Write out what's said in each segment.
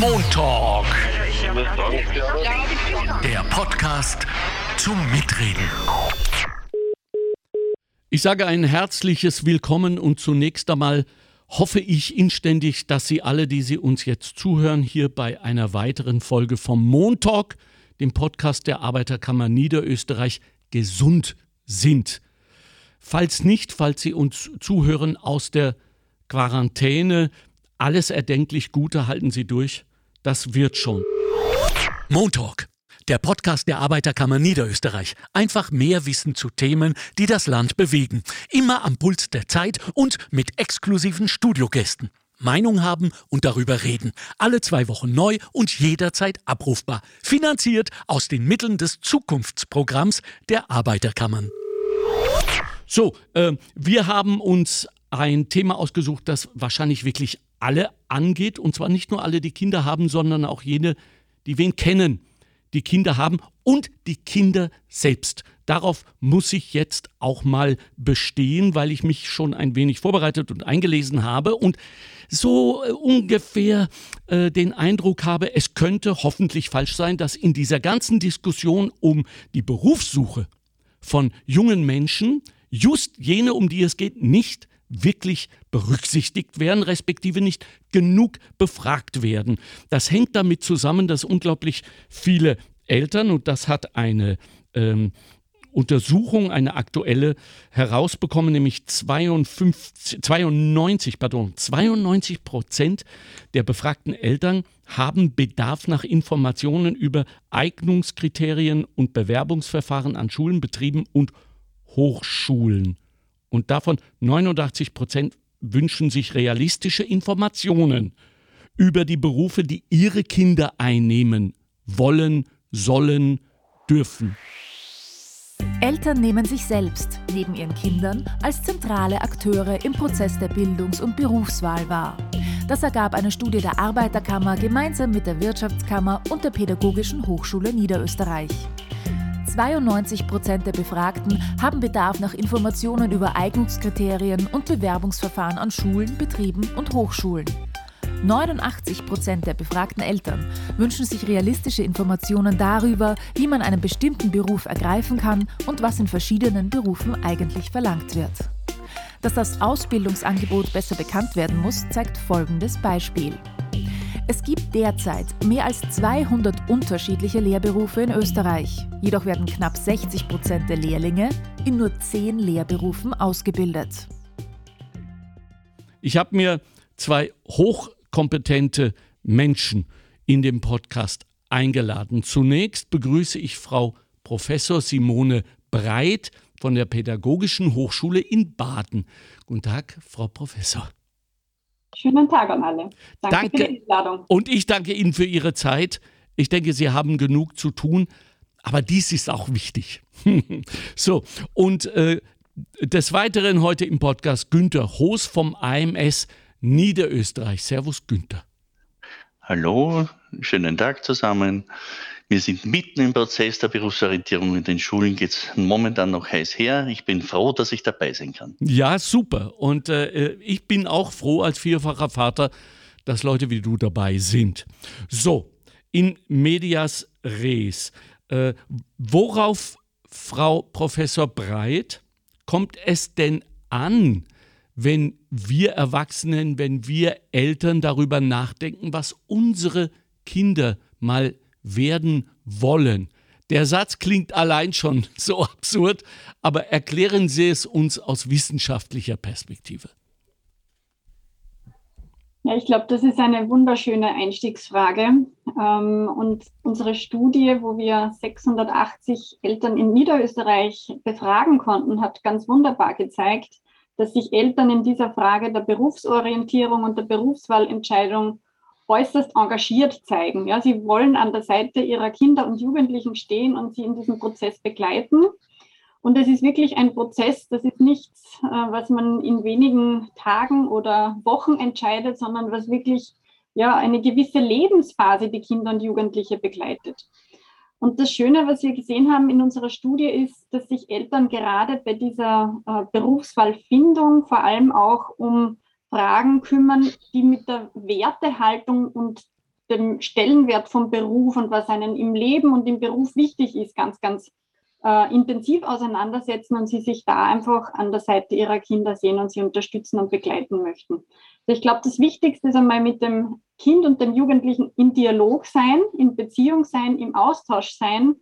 Montalk. Der Podcast zum Mitreden. Ich sage ein herzliches Willkommen und zunächst einmal hoffe ich inständig, dass Sie alle, die Sie uns jetzt zuhören, hier bei einer weiteren Folge vom Montalk, dem Podcast der Arbeiterkammer Niederösterreich, gesund sind. Falls nicht, falls Sie uns zuhören aus der Quarantäne, alles erdenklich Gute halten Sie durch. Das wird schon. Montalk, der Podcast der Arbeiterkammer Niederösterreich. Einfach mehr Wissen zu Themen, die das Land bewegen. Immer am Puls der Zeit und mit exklusiven Studiogästen. Meinung haben und darüber reden. Alle zwei Wochen neu und jederzeit abrufbar. Finanziert aus den Mitteln des Zukunftsprogramms der Arbeiterkammern. So, äh, wir haben uns ein Thema ausgesucht, das wahrscheinlich wirklich alle angeht. Und zwar nicht nur alle, die Kinder haben, sondern auch jene, die wen kennen, die Kinder haben und die Kinder selbst. Darauf muss ich jetzt auch mal bestehen, weil ich mich schon ein wenig vorbereitet und eingelesen habe und so äh, ungefähr äh, den Eindruck habe, es könnte hoffentlich falsch sein, dass in dieser ganzen Diskussion um die Berufssuche von jungen Menschen just jene, um die es geht, nicht wirklich berücksichtigt werden, respektive nicht genug befragt werden. Das hängt damit zusammen, dass unglaublich viele Eltern, und das hat eine ähm, Untersuchung, eine aktuelle herausbekommen, nämlich 52, 92, pardon, 92 Prozent der befragten Eltern haben Bedarf nach Informationen über Eignungskriterien und Bewerbungsverfahren an Schulen, Betrieben und Hochschulen. Und davon 89 Prozent wünschen sich realistische Informationen über die Berufe, die ihre Kinder einnehmen wollen, sollen, dürfen. Eltern nehmen sich selbst neben ihren Kindern als zentrale Akteure im Prozess der Bildungs- und Berufswahl wahr. Das ergab eine Studie der Arbeiterkammer gemeinsam mit der Wirtschaftskammer und der Pädagogischen Hochschule Niederösterreich. 92 Prozent der Befragten haben Bedarf nach Informationen über Eignungskriterien und Bewerbungsverfahren an Schulen, Betrieben und Hochschulen. 89 Prozent der befragten Eltern wünschen sich realistische Informationen darüber, wie man einen bestimmten Beruf ergreifen kann und was in verschiedenen Berufen eigentlich verlangt wird. Dass das Ausbildungsangebot besser bekannt werden muss, zeigt folgendes Beispiel. Es gibt derzeit mehr als 200 unterschiedliche Lehrberufe in Österreich. Jedoch werden knapp 60 Prozent der Lehrlinge in nur zehn Lehrberufen ausgebildet. Ich habe mir zwei hochkompetente Menschen in dem Podcast eingeladen. Zunächst begrüße ich Frau Professor Simone Breit von der Pädagogischen Hochschule in Baden. Guten Tag, Frau Professor. Schönen Tag an alle. Danke, danke. für die Einladung. Und ich danke Ihnen für Ihre Zeit. Ich denke, Sie haben genug zu tun, aber dies ist auch wichtig. so, und äh, des Weiteren heute im Podcast Günter Hoos vom AMS Niederösterreich. Servus, Günther. Hallo, schönen Tag zusammen. Wir sind mitten im Prozess der Berufsorientierung. In den Schulen geht es momentan noch heiß her. Ich bin froh, dass ich dabei sein kann. Ja, super. Und äh, ich bin auch froh als vierfacher Vater, dass Leute wie du dabei sind. So, in medias res. Äh, worauf, Frau Professor Breit, kommt es denn an, wenn wir Erwachsenen, wenn wir Eltern darüber nachdenken, was unsere Kinder mal werden wollen. Der Satz klingt allein schon so absurd, aber erklären Sie es uns aus wissenschaftlicher Perspektive. Ja, ich glaube, das ist eine wunderschöne Einstiegsfrage. Ähm, und unsere Studie, wo wir 680 Eltern in Niederösterreich befragen konnten, hat ganz wunderbar gezeigt, dass sich Eltern in dieser Frage der Berufsorientierung und der Berufswahlentscheidung äußerst engagiert zeigen. Ja, sie wollen an der Seite ihrer Kinder und Jugendlichen stehen und sie in diesem Prozess begleiten. Und es ist wirklich ein Prozess, das ist nichts, äh, was man in wenigen Tagen oder Wochen entscheidet, sondern was wirklich ja, eine gewisse Lebensphase die Kinder und Jugendliche begleitet. Und das Schöne, was wir gesehen haben in unserer Studie, ist, dass sich Eltern gerade bei dieser äh, Berufswahlfindung vor allem auch um Fragen kümmern, die mit der Wertehaltung und dem Stellenwert vom Beruf und was einem im Leben und im Beruf wichtig ist, ganz, ganz äh, intensiv auseinandersetzen und sie sich da einfach an der Seite ihrer Kinder sehen und sie unterstützen und begleiten möchten. Also ich glaube, das Wichtigste ist einmal mit dem Kind und dem Jugendlichen im Dialog sein, in Beziehung sein, im Austausch sein,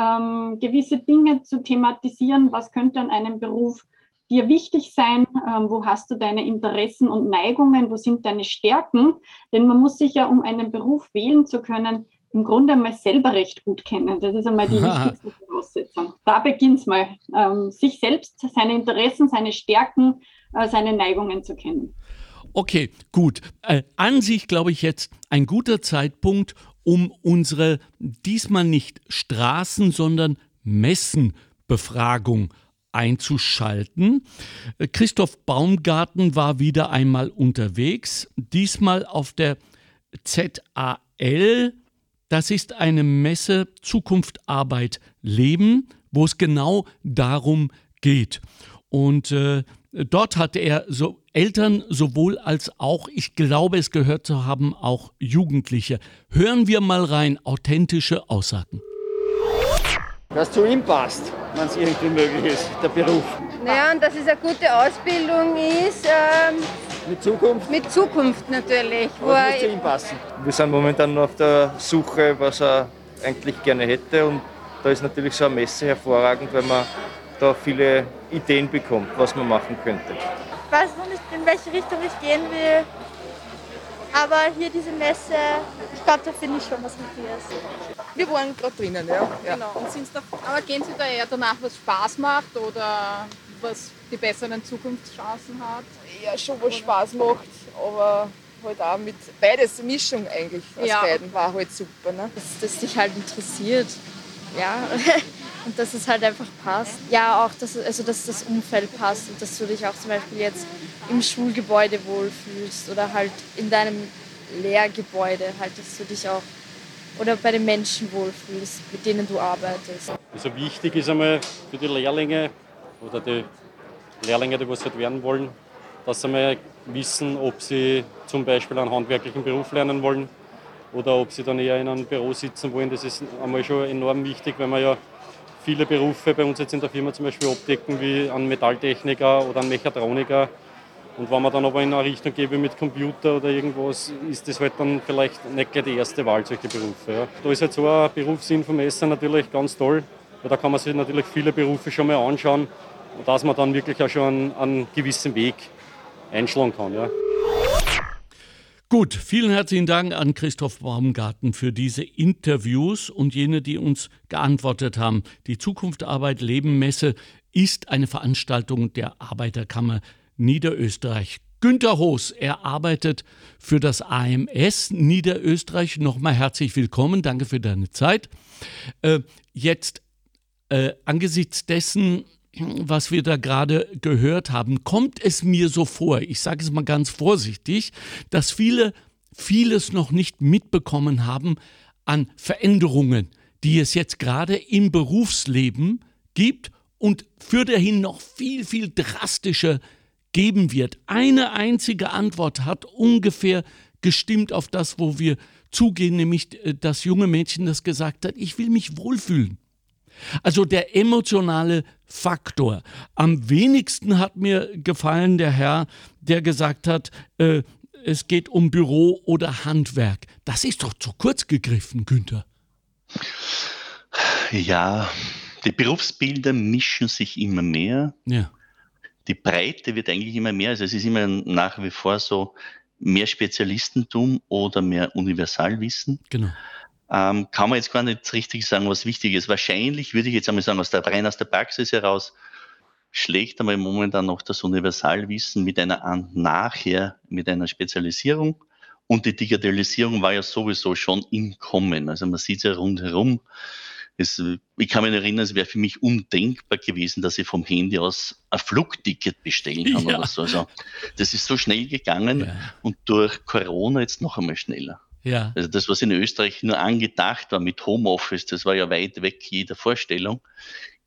ähm, gewisse Dinge zu thematisieren, was könnte an einem Beruf dir wichtig sein, ähm, wo hast du deine Interessen und Neigungen, wo sind deine Stärken, denn man muss sich ja, um einen Beruf wählen zu können, im Grunde einmal selber recht gut kennen. Das ist einmal die wichtigste Voraussetzung. Da beginnt es mal, ähm, sich selbst, seine Interessen, seine Stärken, äh, seine Neigungen zu kennen. Okay, gut. Äh, an sich glaube ich jetzt ein guter Zeitpunkt, um unsere diesmal nicht Straßen, sondern Messenbefragung einzuschalten. Äh, Christoph Baumgarten war wieder einmal unterwegs, diesmal auf der ZAL. Das ist eine Messe Zukunft, Arbeit, Leben, wo es genau darum geht. Und äh, dort hatte er so Eltern sowohl als auch, ich glaube es gehört zu haben, auch Jugendliche. Hören wir mal rein, authentische Aussagen. Was zu ihm passt, wenn es irgendwie möglich ist, der Beruf. Naja, und dass es eine gute Ausbildung ist. Ähm, mit Zukunft? Mit Zukunft natürlich. Wo muss zu ihm passen. Wir sind momentan noch auf der Suche, was er eigentlich gerne hätte. Und da ist natürlich so eine Messe hervorragend, weil man da viele Ideen bekommt, was man machen könnte weiß noch nicht, in welche Richtung ich gehen will. Aber hier diese Messe, ich glaube, da finde ich schon was mit dir. Wir waren gerade drinnen, ja. ja. Genau. Und sind's da, aber gehen Sie da eher danach, was Spaß macht oder was die besseren Zukunftschancen hat? Ja, schon was Spaß macht, aber halt auch mit beides, Mischung eigentlich aus ja. beiden war halt super. Ne? Dass das dich halt interessiert. Ja. und dass es halt einfach passt. Ja, auch, dass, also, dass das Umfeld passt und dass du dich auch zum Beispiel jetzt im Schulgebäude wohlfühlst oder halt in deinem Lehrgebäude, halt, dass du dich auch oder bei den Menschen wohlfühlst, mit denen du arbeitest. Also wichtig ist einmal für die Lehrlinge oder die Lehrlinge, die was halt werden wollen, dass sie einmal wissen, ob sie zum Beispiel einen handwerklichen Beruf lernen wollen oder ob sie dann eher in einem Büro sitzen wollen. Das ist einmal schon enorm wichtig, weil man ja viele Berufe bei uns jetzt in der Firma zum Beispiel abdecken, wie ein Metalltechniker oder ein Mechatroniker. Und wenn man dann aber in eine Richtung geht wie mit Computer oder irgendwas, ist das halt dann vielleicht nicht gleich die erste Wahl, solche Berufe. Ja. Da ist halt so ein Berufsinfomesser natürlich ganz toll, weil da kann man sich natürlich viele Berufe schon mal anschauen, dass man dann wirklich auch schon einen, einen gewissen Weg einschlagen kann. Ja. Gut, vielen herzlichen Dank an Christoph Baumgarten für diese Interviews und jene, die uns geantwortet haben. Die Zukunft Arbeit Leben Messe ist eine Veranstaltung der Arbeiterkammer Niederösterreich. Günter Hoos, er arbeitet für das AMS Niederösterreich. Nochmal herzlich willkommen, danke für deine Zeit. Äh, jetzt äh, angesichts dessen, was wir da gerade gehört haben, kommt es mir so vor, ich sage es mal ganz vorsichtig, dass viele vieles noch nicht mitbekommen haben an Veränderungen, die es jetzt gerade im Berufsleben gibt und für dahin noch viel, viel drastischer geben wird. Eine einzige Antwort hat ungefähr gestimmt auf das, wo wir zugehen, nämlich äh, das junge Mädchen, das gesagt hat, ich will mich wohlfühlen. Also der emotionale Faktor. Am wenigsten hat mir gefallen der Herr, der gesagt hat, äh, es geht um Büro oder Handwerk. Das ist doch zu kurz gegriffen, Günther. Ja, die Berufsbilder mischen sich immer mehr. Ja. Die Breite wird eigentlich immer mehr. Also es ist immer nach wie vor so mehr Spezialistentum oder mehr Universalwissen. Genau ähm, kann man jetzt gar nicht richtig sagen, was wichtig ist. Wahrscheinlich würde ich jetzt einmal sagen, aus der, rein aus der Praxis heraus schlägt einmal momentan noch das Universalwissen mit einer nachher, mit einer Spezialisierung. Und die Digitalisierung war ja sowieso schon im Kommen. Also man sieht es ja rundherum. Es, ich kann mich erinnern, es wäre für mich undenkbar gewesen, dass ich vom Handy aus ein Flugticket bestellen kann ja. oder so. Also, das ist so schnell gegangen ja. und durch Corona jetzt noch einmal schneller. Ja. Also das, was in Österreich nur angedacht war mit Homeoffice, das war ja weit weg jeder Vorstellung,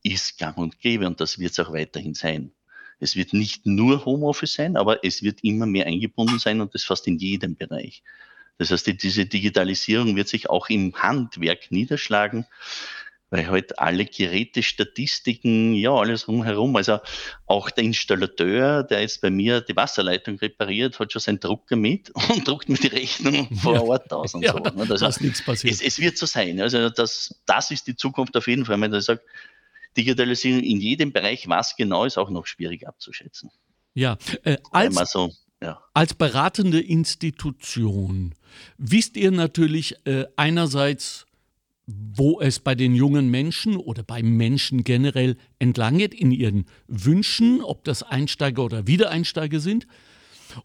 ist gang und gäbe und das wird es auch weiterhin sein. Es wird nicht nur Homeoffice sein, aber es wird immer mehr eingebunden sein und das fast in jedem Bereich. Das heißt, diese Digitalisierung wird sich auch im Handwerk niederschlagen weil halt alle Geräte, Statistiken, ja, alles rumherum. Also auch der Installateur, der jetzt bei mir die Wasserleitung repariert, hat schon seinen Drucker mit und druckt mir die Rechnung vor ja. Ort aus und ja, so. Da, ne? also, ist nichts passiert. Es, es, wird so sein. Also das, das ist die Zukunft auf jeden Fall. Wenn ich sage, Digitalisierung in jedem Bereich, was genau ist, auch noch schwierig abzuschätzen. Ja, äh, als, so, ja. als beratende Institution wisst ihr natürlich äh, einerseits, wo es bei den jungen Menschen oder bei Menschen generell entlang geht in ihren Wünschen, ob das Einsteiger oder Wiedereinsteiger sind.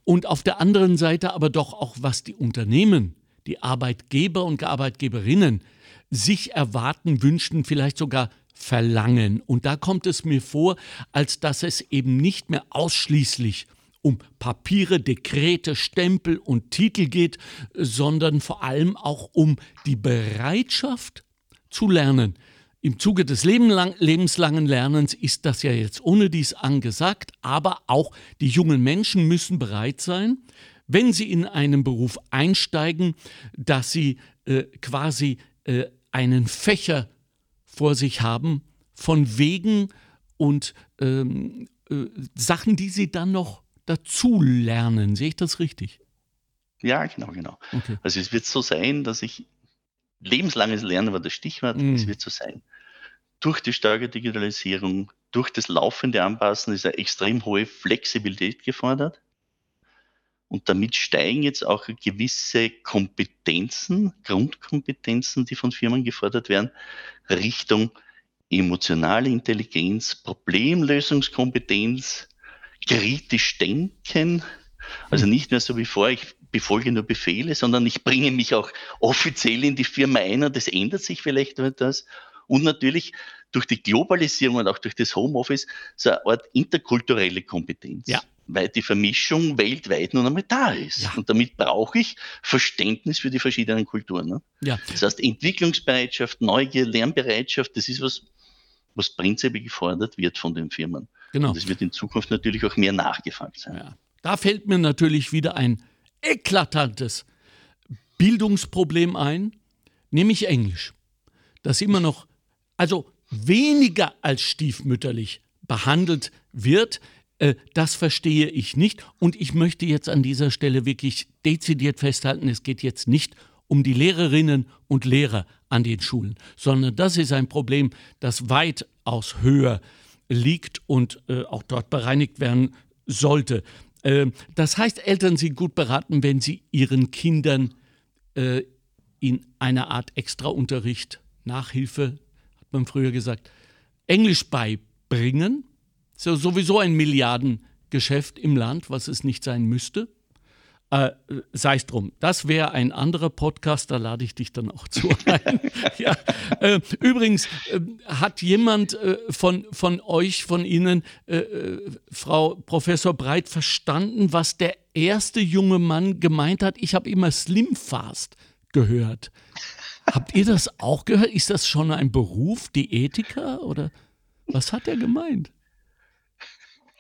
Und auf der anderen Seite aber doch auch, was die Unternehmen, die Arbeitgeber und Arbeitgeberinnen sich erwarten, wünschen, vielleicht sogar verlangen. Und da kommt es mir vor, als dass es eben nicht mehr ausschließlich um Papiere, Dekrete, Stempel und Titel geht, sondern vor allem auch um die Bereitschaft zu lernen. Im Zuge des lebenslangen Lernens ist das ja jetzt ohne dies angesagt, aber auch die jungen Menschen müssen bereit sein, wenn sie in einen Beruf einsteigen, dass sie äh, quasi äh, einen Fächer vor sich haben von Wegen und ähm, äh, Sachen, die sie dann noch dazu lernen. Sehe ich das richtig? Ja, genau, genau. Okay. Also es wird so sein, dass ich lebenslanges Lernen war das Stichwort, mm. es wird so sein. Durch die starke Digitalisierung, durch das laufende Anpassen ist eine extrem hohe Flexibilität gefordert. Und damit steigen jetzt auch gewisse Kompetenzen, Grundkompetenzen, die von Firmen gefordert werden, Richtung emotionale Intelligenz, Problemlösungskompetenz, kritisch denken. Also nicht mehr so wie vor, ich befolge nur Befehle, sondern ich bringe mich auch offiziell in die Firma ein und das ändert sich vielleicht etwas. Und natürlich durch die Globalisierung und auch durch das Homeoffice so eine Art interkulturelle Kompetenz. Ja. Weil die Vermischung weltweit nun einmal da ist. Ja. Und damit brauche ich Verständnis für die verschiedenen Kulturen. Ne? Ja. Das heißt, Entwicklungsbereitschaft, Neugier, Lernbereitschaft, das ist was, was prinzipiell gefordert wird von den Firmen. Genau. Und es wird in Zukunft natürlich auch mehr nachgefragt sein. Ja. Da fällt mir natürlich wieder ein eklatantes Bildungsproblem ein, nämlich Englisch. Das immer noch, also weniger als stiefmütterlich behandelt wird. Äh, das verstehe ich nicht. Und ich möchte jetzt an dieser Stelle wirklich dezidiert festhalten, es geht jetzt nicht um die Lehrerinnen und Lehrer an den Schulen, sondern das ist ein Problem, das weitaus höher liegt und äh, auch dort bereinigt werden sollte. Äh, das heißt, Eltern sind gut beraten, wenn sie ihren Kindern äh, in einer Art Extraunterricht, Nachhilfe, hat man früher gesagt, Englisch beibringen. Das ist ja sowieso ein Milliardengeschäft im Land, was es nicht sein müsste. Äh, Sei es drum. Das wäre ein anderer Podcast, da lade ich dich dann auch zu ein. ja. äh, übrigens, äh, hat jemand äh, von, von euch, von Ihnen, äh, äh, Frau Professor Breit, verstanden, was der erste junge Mann gemeint hat? Ich habe immer Slim Fast gehört. Habt ihr das auch gehört? Ist das schon ein Beruf, Diätiker oder was hat er gemeint?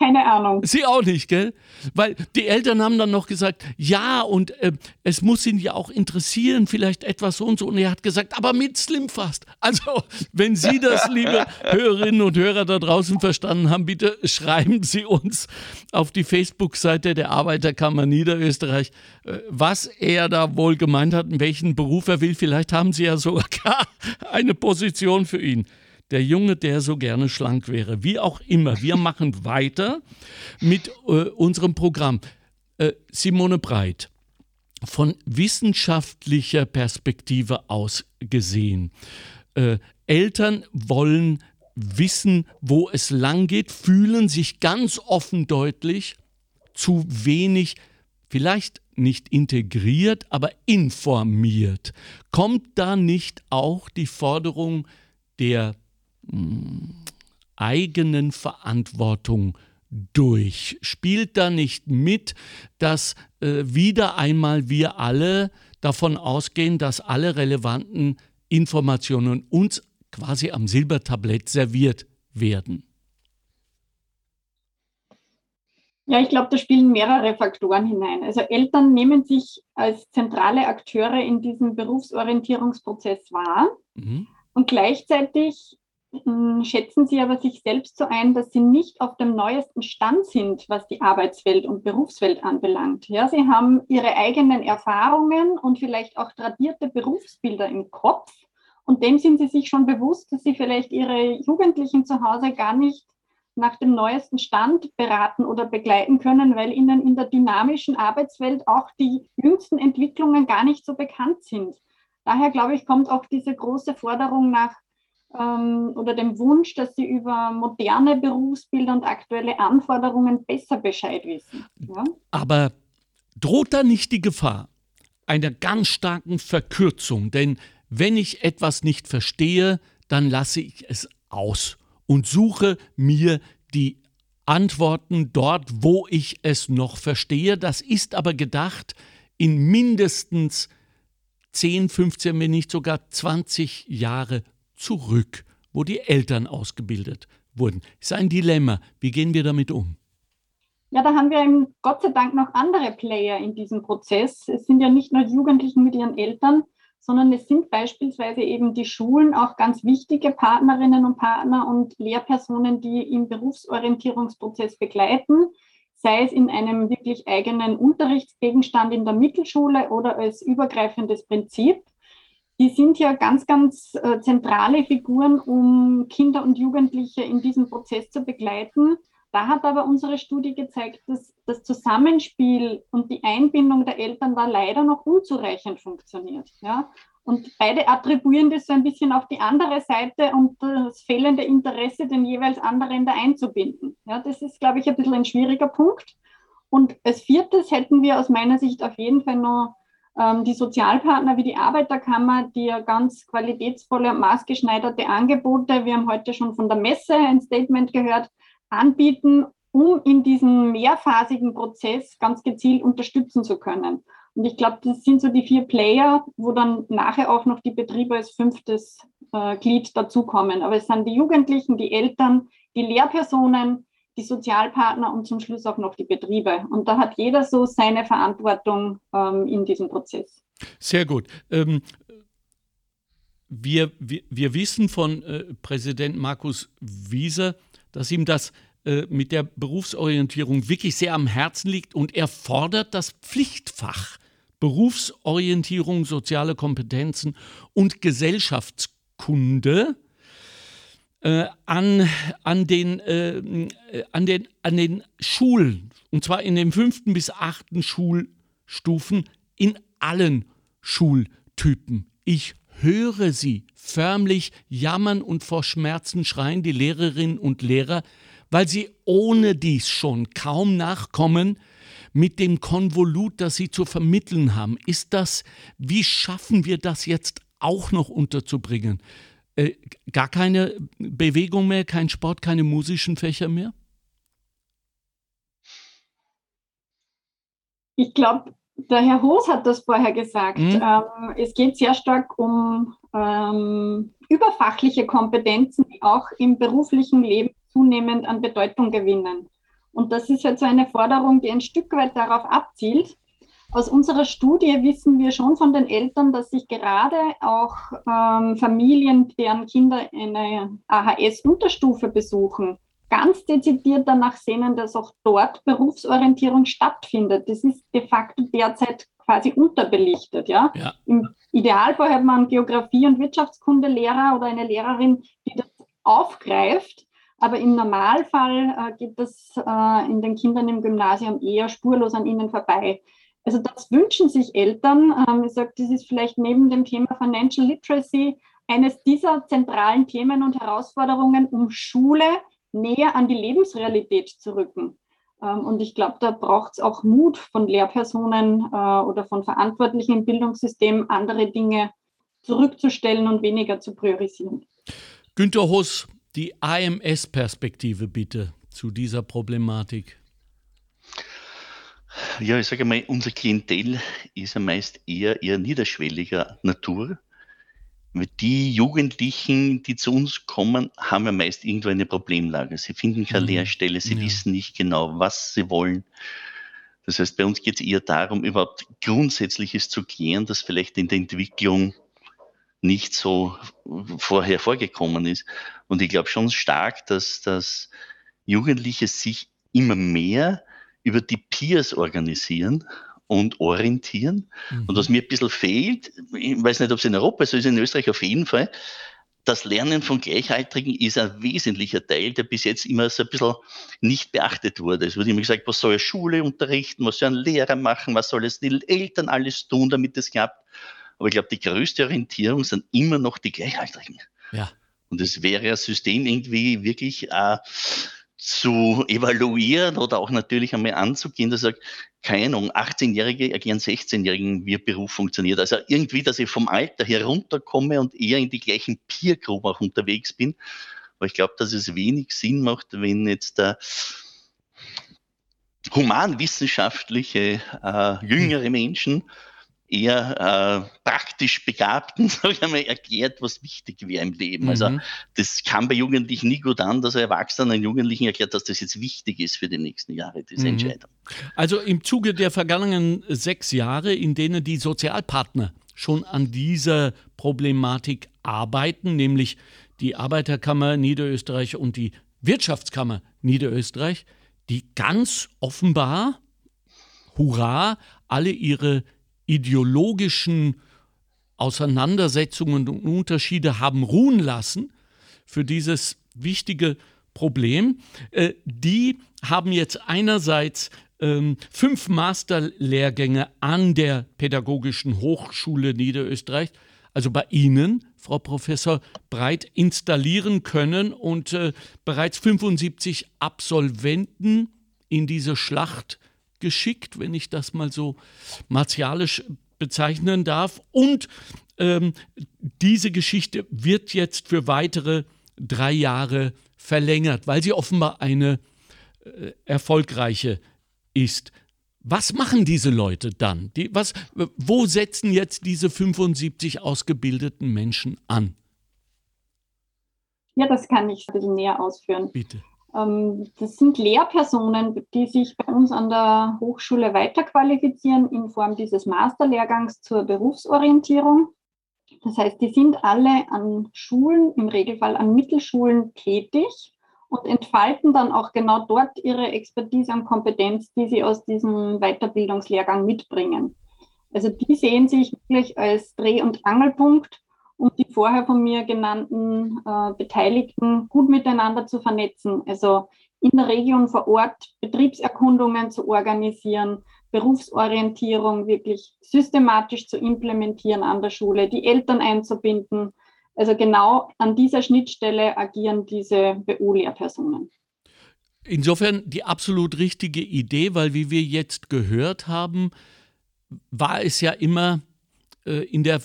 Keine Ahnung. Sie auch nicht, gell? Weil die Eltern haben dann noch gesagt, ja, und äh, es muss ihn ja auch interessieren, vielleicht etwas so und so. Und er hat gesagt, aber mit Slimfast. Also, wenn Sie das, liebe Hörerinnen und Hörer da draußen verstanden haben, bitte schreiben Sie uns auf die Facebook-Seite der Arbeiterkammer Niederösterreich, äh, was er da wohl gemeint hat, in welchen Beruf er will. Vielleicht haben Sie ja sogar eine Position für ihn der Junge, der so gerne schlank wäre. Wie auch immer, wir machen weiter mit äh, unserem Programm. Äh, Simone Breit, von wissenschaftlicher Perspektive aus gesehen, äh, Eltern wollen wissen, wo es lang geht, fühlen sich ganz offen deutlich zu wenig, vielleicht nicht integriert, aber informiert. Kommt da nicht auch die Forderung der eigenen Verantwortung durch? Spielt da nicht mit, dass äh, wieder einmal wir alle davon ausgehen, dass alle relevanten Informationen uns quasi am Silbertablett serviert werden? Ja, ich glaube, da spielen mehrere Faktoren hinein. Also Eltern nehmen sich als zentrale Akteure in diesem Berufsorientierungsprozess wahr. Mhm. Und gleichzeitig schätzen sie aber sich selbst so ein, dass sie nicht auf dem neuesten Stand sind, was die Arbeitswelt und Berufswelt anbelangt. Ja, sie haben ihre eigenen Erfahrungen und vielleicht auch tradierte Berufsbilder im Kopf. Und dem sind sie sich schon bewusst, dass sie vielleicht ihre Jugendlichen zu Hause gar nicht nach dem neuesten Stand beraten oder begleiten können, weil ihnen in der dynamischen Arbeitswelt auch die jüngsten Entwicklungen gar nicht so bekannt sind. Daher glaube ich, kommt auch diese große Forderung nach ähm, oder dem Wunsch, dass sie über moderne Berufsbilder und aktuelle Anforderungen besser Bescheid wissen. Ja? Aber droht da nicht die Gefahr einer ganz starken Verkürzung? Denn wenn ich etwas nicht verstehe, dann lasse ich es aus und suche mir die Antworten dort, wo ich es noch verstehe. Das ist aber gedacht in mindestens 10, 15, wenn nicht sogar 20 Jahre zurück, wo die Eltern ausgebildet wurden. Ist ein Dilemma. Wie gehen wir damit um? Ja, da haben wir Gott sei Dank noch andere Player in diesem Prozess. Es sind ja nicht nur Jugendlichen mit ihren Eltern, sondern es sind beispielsweise eben die Schulen auch ganz wichtige Partnerinnen und Partner und Lehrpersonen, die im Berufsorientierungsprozess begleiten, sei es in einem wirklich eigenen Unterrichtsgegenstand in der Mittelschule oder als übergreifendes Prinzip. Die sind ja ganz, ganz äh, zentrale Figuren, um Kinder und Jugendliche in diesem Prozess zu begleiten da hat aber unsere Studie gezeigt, dass das Zusammenspiel und die Einbindung der Eltern da leider noch unzureichend funktioniert. Ja? Und beide attribuieren das so ein bisschen auf die andere Seite und das fehlende Interesse, den jeweils anderen da einzubinden. Ja, das ist, glaube ich, ein bisschen ein schwieriger Punkt. Und als viertes hätten wir aus meiner Sicht auf jeden Fall noch die Sozialpartner wie die Arbeiterkammer, die ja ganz qualitätsvolle und maßgeschneiderte Angebote, wir haben heute schon von der Messe ein Statement gehört, anbieten, um in diesem mehrphasigen Prozess ganz gezielt unterstützen zu können. Und ich glaube, das sind so die vier Player, wo dann nachher auch noch die Betriebe als fünftes äh, Glied dazukommen. Aber es sind die Jugendlichen, die Eltern, die Lehrpersonen, die Sozialpartner und zum Schluss auch noch die Betriebe. Und da hat jeder so seine Verantwortung ähm, in diesem Prozess. Sehr gut. Ähm, wir, wir, wir wissen von äh, Präsident Markus Wieser, dass ihm das äh, mit der Berufsorientierung wirklich sehr am Herzen liegt und er fordert das Pflichtfach Berufsorientierung, soziale Kompetenzen und Gesellschaftskunde äh, an, an, den, äh, an, den, an den Schulen, und zwar in den fünften bis achten Schulstufen in allen Schultypen. Ich höre sie förmlich jammern und vor Schmerzen schreien, die Lehrerinnen und Lehrer, weil sie ohne dies schon kaum nachkommen mit dem Konvolut, das sie zu vermitteln haben. Ist das, wie schaffen wir das jetzt auch noch unterzubringen? Äh, gar keine Bewegung mehr, kein Sport, keine musischen Fächer mehr? Ich glaube, der Herr Hoos hat das vorher gesagt. Mhm. Ähm, es geht sehr stark um ähm, überfachliche Kompetenzen, die auch im beruflichen Leben zunehmend an Bedeutung gewinnen. Und das ist jetzt so eine Forderung, die ein Stück weit darauf abzielt. Aus unserer Studie wissen wir schon von den Eltern, dass sich gerade auch ähm, Familien, deren Kinder eine AHS-Unterstufe besuchen, ganz dezidiert danach sehnen, dass auch dort Berufsorientierung stattfindet. Das ist de facto derzeit quasi unterbelichtet. Ja? ja. Im Idealfall hat man einen Geografie- und Wirtschaftskundelehrer oder eine Lehrerin, die das aufgreift. Aber im Normalfall äh, geht das äh, in den Kindern im Gymnasium eher spurlos an ihnen vorbei. Also das wünschen sich Eltern. Ähm, ich sage, das ist vielleicht neben dem Thema Financial Literacy eines dieser zentralen Themen und Herausforderungen, um Schule näher an die Lebensrealität zu rücken. Ähm, und ich glaube, da braucht es auch Mut von Lehrpersonen äh, oder von Verantwortlichen im Bildungssystem, andere Dinge zurückzustellen und weniger zu priorisieren. Günter Huss, die AMS-Perspektive bitte zu dieser Problematik. Ja, ich sage mal, unser Klientel ist ja meist eher, eher niederschwelliger Natur. die Jugendlichen, die zu uns kommen, haben ja meist irgendwo eine Problemlage. Sie finden keine mhm. Lehrstelle, sie ja. wissen nicht genau, was sie wollen. Das heißt, bei uns geht es eher darum, überhaupt Grundsätzliches zu klären, das vielleicht in der Entwicklung nicht so vorher vorgekommen ist. Und ich glaube schon stark, dass, dass Jugendliche sich immer mehr über die Peers organisieren und orientieren. Mhm. Und was mir ein bisschen fehlt, ich weiß nicht, ob es in Europa so ist, in Österreich auf jeden Fall, das Lernen von Gleichaltrigen ist ein wesentlicher Teil, der bis jetzt immer so ein bisschen nicht beachtet wurde. Es wurde immer gesagt, was soll eine Schule unterrichten, was soll ein Lehrer machen, was soll es die Eltern alles tun, damit es klappt. Aber ich glaube, die größte Orientierung sind immer noch die Gleichaltrigen. Ja. Und es wäre ein System irgendwie wirklich äh, zu evaluieren oder auch natürlich einmal anzugehen, dass sagt, keine Ahnung, 18-Jährige erklären 16-Jährigen, wie Beruf funktioniert. Also irgendwie, dass ich vom Alter herunterkomme und eher in die gleichen Peer Group auch unterwegs bin. Aber ich glaube, dass es wenig Sinn macht, wenn jetzt der humanwissenschaftliche äh, jüngere Menschen eher äh, praktisch Begabten, ich einmal, erklärt, was wichtig wäre im Leben. Also mhm. Also das kam bei Jugendlichen nie gut an, dass er Erwachsenen Jugendlichen erklärt, dass das jetzt wichtig ist für die nächsten Jahre, diese mhm. Entscheidung. Also im Zuge der vergangenen sechs Jahre, in denen die Sozialpartner schon an dieser Problematik arbeiten, nämlich die Arbeiterkammer Niederösterreich und die Wirtschaftskammer Niederösterreich, die ganz offenbar, hurra, alle ihre ideologischen Auseinandersetzungen und Unterschiede haben ruhen lassen für dieses wichtige Problem. Äh, die haben jetzt einerseits ähm, fünf Masterlehrgänge an der Pädagogischen Hochschule Niederösterreich, also bei Ihnen, Frau Professor Breit, installieren können und äh, bereits 75 Absolventen in diese Schlacht geschickt, wenn ich das mal so martialisch bezeichnen darf. Und ähm, diese Geschichte wird jetzt für weitere drei Jahre verlängert, weil sie offenbar eine äh, erfolgreiche ist. Was machen diese Leute dann? Die, was, wo setzen jetzt diese 75 ausgebildeten Menschen an? Ja, das kann ich ein bisschen näher ausführen. Bitte. Ähm, das sind Lehrpersonen, die sich bei uns an der Hochschule weiterqualifizieren in Form dieses Masterlehrgangs zur Berufsorientierung. Das heißt, die sind alle an Schulen, im Regelfall an Mittelschulen tätig und entfalten dann auch genau dort ihre Expertise und Kompetenz, die sie aus diesem Weiterbildungslehrgang mitbringen. Also die sehen sich wirklich als Dreh- und Angelpunkt um die vorher von mir genannten äh, Beteiligten gut miteinander zu vernetzen. Also in der Region vor Ort Betriebserkundungen zu organisieren, Berufsorientierung wirklich systematisch zu implementieren an der Schule, die Eltern einzubinden. Also genau an dieser Schnittstelle agieren diese BU-Lehrpersonen. Insofern die absolut richtige Idee, weil wie wir jetzt gehört haben, war es ja immer äh, in der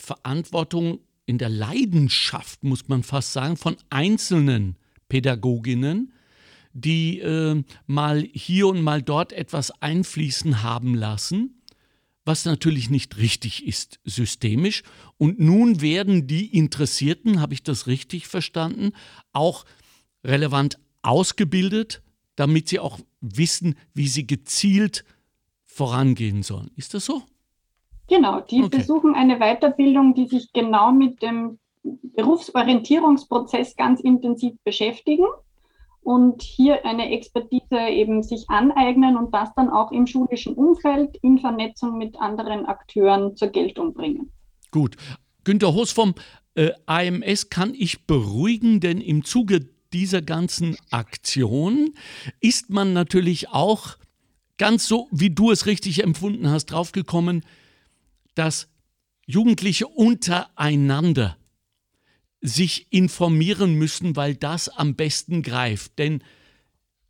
Verantwortung, in der Leidenschaft, muss man fast sagen, von einzelnen Pädagoginnen, die äh, mal hier und mal dort etwas einfließen haben lassen, was natürlich nicht richtig ist systemisch. Und nun werden die Interessierten, habe ich das richtig verstanden, auch relevant ausgebildet, damit sie auch wissen, wie sie gezielt vorangehen sollen. Ist das so? Genau, die okay. besuchen eine Weiterbildung, die sich genau mit dem Berufsorientierungsprozess ganz intensiv beschäftigen und hier eine Expertise eben sich aneignen und das dann auch im schulischen Umfeld in Vernetzung mit anderen Akteuren zur Geltung bringen. Gut. Günter Hoos vom äh, AMS kann ich beruhigen, denn im Zuge dieser ganzen Aktion ist man natürlich auch ganz so, wie du es richtig empfunden hast, draufgekommen, dass Jugendliche untereinander sich informieren müssen, weil das am besten greift. Denn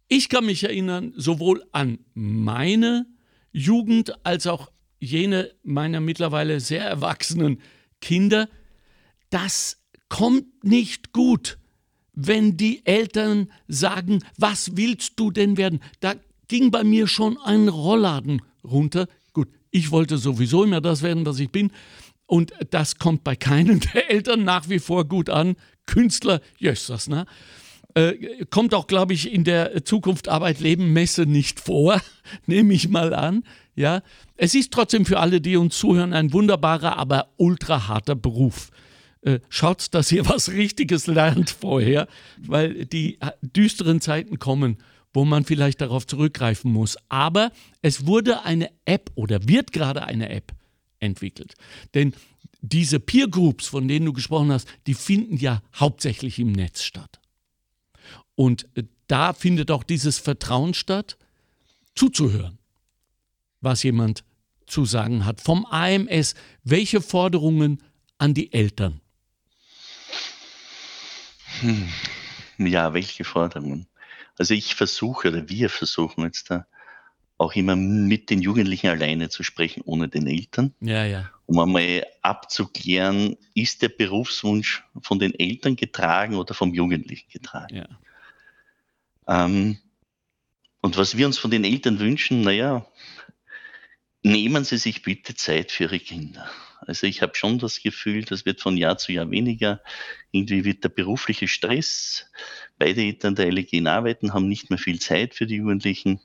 ich kann mich erinnern, sowohl an meine Jugend als auch jene meiner mittlerweile sehr erwachsenen Kinder, das kommt nicht gut, wenn die Eltern sagen, was willst du denn werden? Da ging bei mir schon ein Rollladen runter. Ich wollte sowieso immer das werden, was ich bin. und das kommt bei keinen der Eltern nach wie vor gut an. Künstler, jössers, ne? Äh, kommt auch, glaube ich, in der Zukunft Arbeit Leben Messe nicht vor, nehme ich mal an. Ja, es ist trotzdem für alle, die uns zuhören, ein wunderbarer, aber ultra harter Beruf. Äh, schaut, dass ihr was Richtiges lernt vorher, weil die äh, düsteren Zeiten kommen, wo man vielleicht darauf zurückgreifen muss. Aber es wurde eine App oder wird gerade eine App entwickelt. Denn diese Peer Groups, von denen du gesprochen hast, die finden ja hauptsächlich im Netz statt. Und äh, da findet auch dieses Vertrauen statt, zuzuhören, was jemand zu sagen hat. Vom AMS, welche Forderungen an die Eltern? Hm. Ja, welche Forderungen? Also ich versuche oder wir versuchen jetzt da auch immer mit den Jugendlichen alleine zu sprechen, ohne den Eltern. Ja, ja. Um einmal abzuklären, ist der Berufswunsch von den Eltern getragen oder vom Jugendlichen getragen. Ja. Ähm, und was wir uns von den Eltern wünschen, naja, nehmen Sie sich bitte Zeit für Ihre Kinder. Also ich habe schon das Gefühl, das wird von Jahr zu Jahr weniger. Irgendwie wird der berufliche Stress. Beide Eltern der LG arbeiten, haben nicht mehr viel Zeit für die Jugendlichen.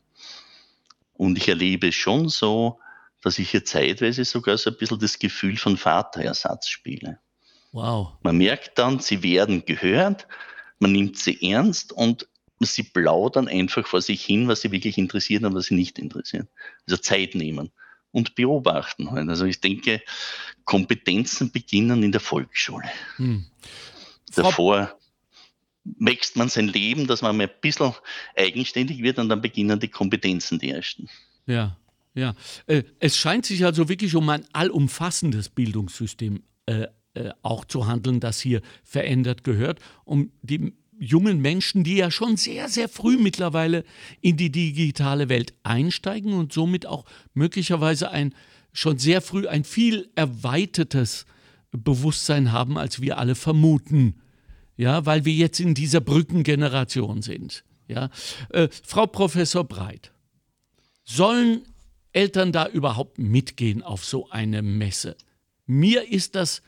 Und ich erlebe es schon so, dass ich hier zeitweise sogar so ein bisschen das Gefühl von Vaterersatz spiele. Wow. Man merkt dann, sie werden gehört, man nimmt sie ernst und sie plaudern einfach vor sich hin, was sie wirklich interessiert und was sie nicht interessiert. Also Zeit nehmen und beobachten. Halt. Also ich denke, Kompetenzen beginnen in der Volksschule. Hm. Davor wächst man sein Leben, dass man mal ein bisschen eigenständig wird und dann beginnen die Kompetenzen die ersten. Ja, ja. Äh, es scheint sich also wirklich um ein allumfassendes Bildungssystem äh, äh, auch zu handeln, das hier verändert gehört, um die jungen Menschen, die ja schon sehr, sehr früh mittlerweile in die digitale Welt einsteigen und somit auch möglicherweise ein schon sehr früh ein viel erweitertes Bewusstsein haben, als wir alle vermuten ja, weil wir jetzt in dieser Brückengeneration sind. Ja. Äh, Frau Professor Breit, sollen Eltern da überhaupt mitgehen auf so eine Messe? Mir ist das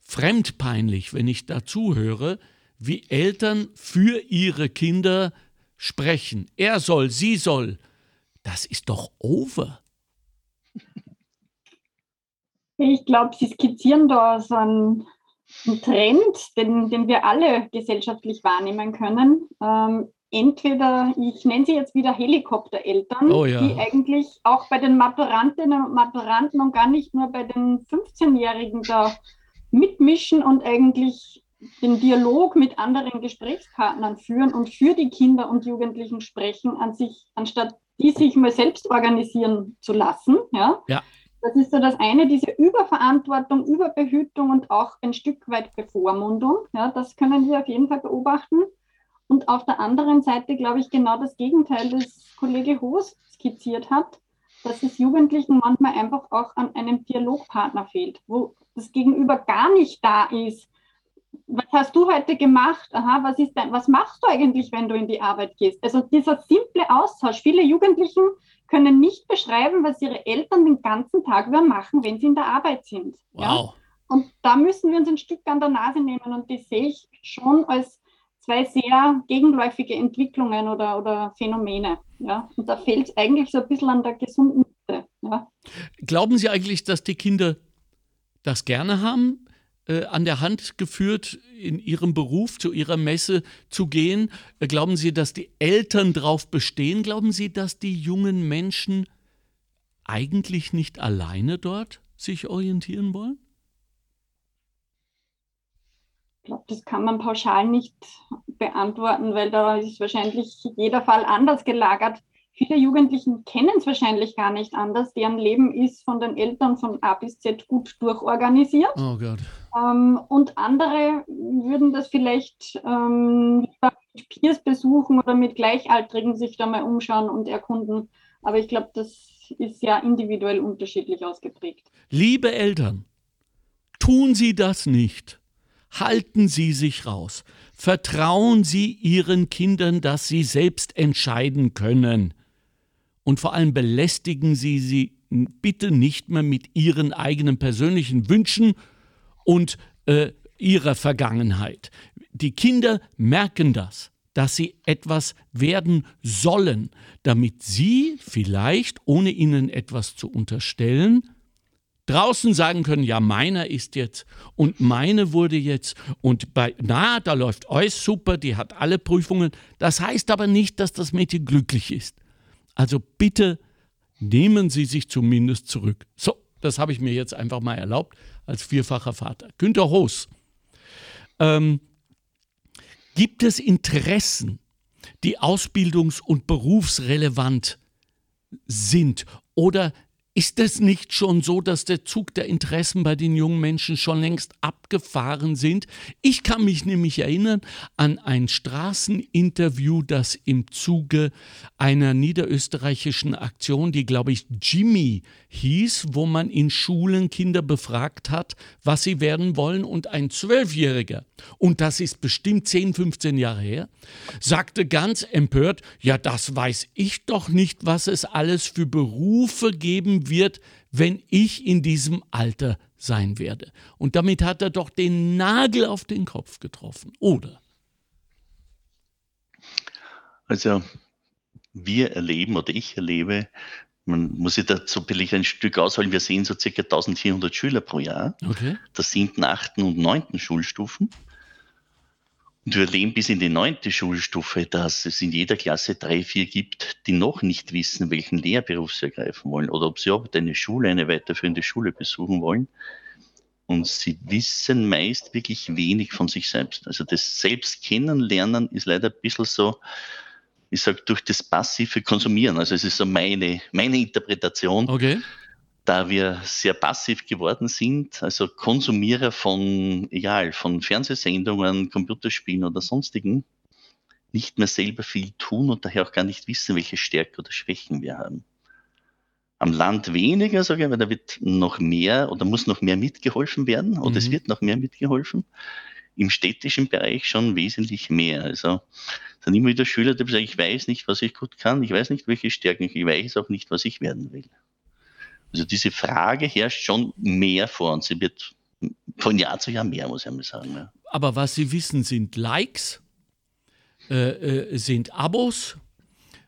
fremdpeinlich, wenn ich dazu höre, wie Eltern für ihre Kinder sprechen. Er soll, sie soll. Das ist doch over. Ich glaube, Sie skizzieren da so einen ein Trend, den, den wir alle gesellschaftlich wahrnehmen können. Ähm, entweder, ich nenne sie jetzt wieder Helikoptereltern, oh ja. die eigentlich auch bei den Maturantinnen und Maturanten und gar nicht nur bei den 15-Jährigen da mitmischen und eigentlich den Dialog mit anderen Gesprächspartnern führen und für die Kinder und Jugendlichen sprechen, an sich, anstatt die sich mal selbst organisieren zu lassen. Ja. ja. Das ist so das eine, diese Überverantwortung, Überbehütung und auch ein Stück weit Bevormundung. Ja, das können wir auf jeden Fall beobachten. Und auf der anderen Seite glaube ich genau das Gegenteil, das Kollege Hoos skizziert hat, dass es Jugendlichen manchmal einfach auch an einem Dialogpartner fehlt, wo das Gegenüber gar nicht da ist. Was hast du heute gemacht? Aha, was, ist dein, was machst du eigentlich, wenn du in die Arbeit gehst? Also dieser simple Austausch. Viele Jugendlichen können nicht beschreiben, was ihre Eltern den ganzen Tag über machen, wenn sie in der Arbeit sind. Wow. Ja? Und da müssen wir uns ein Stück an der Nase nehmen und die sehe ich schon als zwei sehr gegenläufige Entwicklungen oder, oder Phänomene. Ja? Und da fehlt es eigentlich so ein bisschen an der gesunden Mitte. Ja? Glauben Sie eigentlich, dass die Kinder das gerne haben, äh, an der Hand geführt, in ihrem Beruf zu ihrer Messe zu gehen? Äh, glauben Sie, dass die Eltern darauf bestehen? Glauben Sie, dass die jungen Menschen eigentlich nicht alleine dort sich orientieren wollen? Ich glaube, das kann man pauschal nicht beantworten, weil da ist wahrscheinlich jeder Fall anders gelagert. Viele Jugendlichen kennen es wahrscheinlich gar nicht anders. Deren Leben ist von den Eltern von A bis Z gut durchorganisiert. Oh Gott. Ähm, und andere würden das vielleicht ähm, mit Peers besuchen oder mit Gleichaltrigen sich da mal umschauen und erkunden. Aber ich glaube, das ist ja individuell unterschiedlich ausgeprägt. Liebe Eltern, tun Sie das nicht. Halten Sie sich raus. Vertrauen Sie Ihren Kindern, dass sie selbst entscheiden können und vor allem belästigen Sie sie bitte nicht mehr mit ihren eigenen persönlichen Wünschen und äh, ihrer Vergangenheit. Die Kinder merken das, dass sie etwas werden sollen, damit sie vielleicht, ohne ihnen etwas zu unterstellen, draußen sagen können, ja, meiner ist jetzt und meine wurde jetzt und bei, na, da läuft euch super, die hat alle Prüfungen. Das heißt aber nicht, dass das Mädchen glücklich ist. Also bitte nehmen Sie sich zumindest zurück. So, das habe ich mir jetzt einfach mal erlaubt als vierfacher Vater. Günter Hoos, ähm, gibt es Interessen, die ausbildungs- und berufsrelevant sind oder ist es nicht schon so, dass der Zug der Interessen bei den jungen Menschen schon längst abgefahren sind? Ich kann mich nämlich erinnern an ein Straßeninterview, das im Zuge einer niederösterreichischen Aktion, die glaube ich Jimmy hieß, wo man in Schulen Kinder befragt hat, was sie werden wollen und ein Zwölfjähriger, und das ist bestimmt 10, 15 Jahre her, sagte ganz empört, ja das weiß ich doch nicht, was es alles für Berufe geben wird, wenn ich in diesem Alter sein werde. Und damit hat er doch den Nagel auf den Kopf getroffen, oder? Also wir erleben oder ich erlebe, man muss sich dazu billig ein Stück ausholen, wir sehen so circa 1400 Schüler pro Jahr. Okay. Das sind achten und neunten Schulstufen. Und wir erleben bis in die neunte Schulstufe, dass es in jeder Klasse drei, vier gibt, die noch nicht wissen, welchen Lehrberuf sie ergreifen wollen oder ob sie überhaupt eine Schule, eine weiterführende Schule besuchen wollen. Und sie wissen meist wirklich wenig von sich selbst. Also das Selbstkennenlernen ist leider ein bisschen so, ich sage, durch das passive Konsumieren. Also es ist so meine, meine Interpretation. Okay da wir sehr passiv geworden sind, also Konsumierer von, egal, von Fernsehsendungen, Computerspielen oder sonstigen, nicht mehr selber viel tun und daher auch gar nicht wissen, welche Stärke oder Schwächen wir haben. Am Land weniger, sage ich, weil da wird noch mehr oder muss noch mehr mitgeholfen werden und mhm. es wird noch mehr mitgeholfen. Im städtischen Bereich schon wesentlich mehr. Also sind immer wieder Schüler, die sagen, ich weiß nicht, was ich gut kann, ich weiß nicht, welche Stärken, ich weiß auch nicht, was ich werden will. Also diese Frage herrscht schon mehr vor und sie wird von Jahr zu Jahr mehr, muss ich einmal sagen. Ja. Aber was Sie wissen, sind Likes, äh, äh, sind Abos,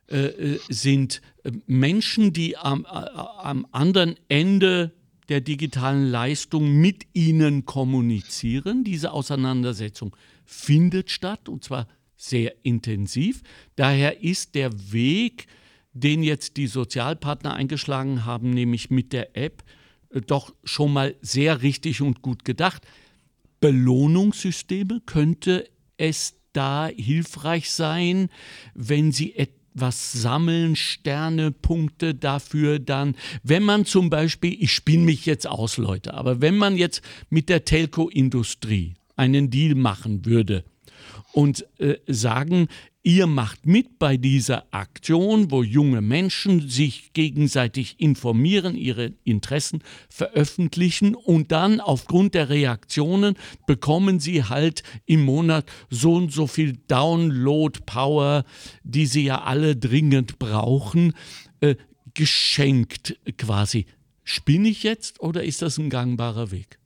äh, äh sind äh, Menschen, die am, am anderen Ende der digitalen Leistung mit Ihnen kommunizieren. Diese Auseinandersetzung findet statt und zwar sehr intensiv. Daher ist der Weg den jetzt die Sozialpartner eingeschlagen haben, nämlich mit der App, äh, doch schon mal sehr richtig und gut gedacht. Belohnungssysteme könnte es da hilfreich sein, wenn sie etwas sammeln, Sterne, Punkte dafür dann, wenn man zum Beispiel, ich spinne mich jetzt aus, Leute, aber wenn man jetzt mit der Telco-Industrie einen Deal machen würde und äh, sagen, Ihr macht mit bei dieser Aktion, wo junge Menschen sich gegenseitig informieren, ihre Interessen veröffentlichen und dann aufgrund der Reaktionen bekommen sie halt im Monat so und so viel Download-Power, die sie ja alle dringend brauchen, äh, geschenkt quasi. Spinne ich jetzt oder ist das ein gangbarer Weg?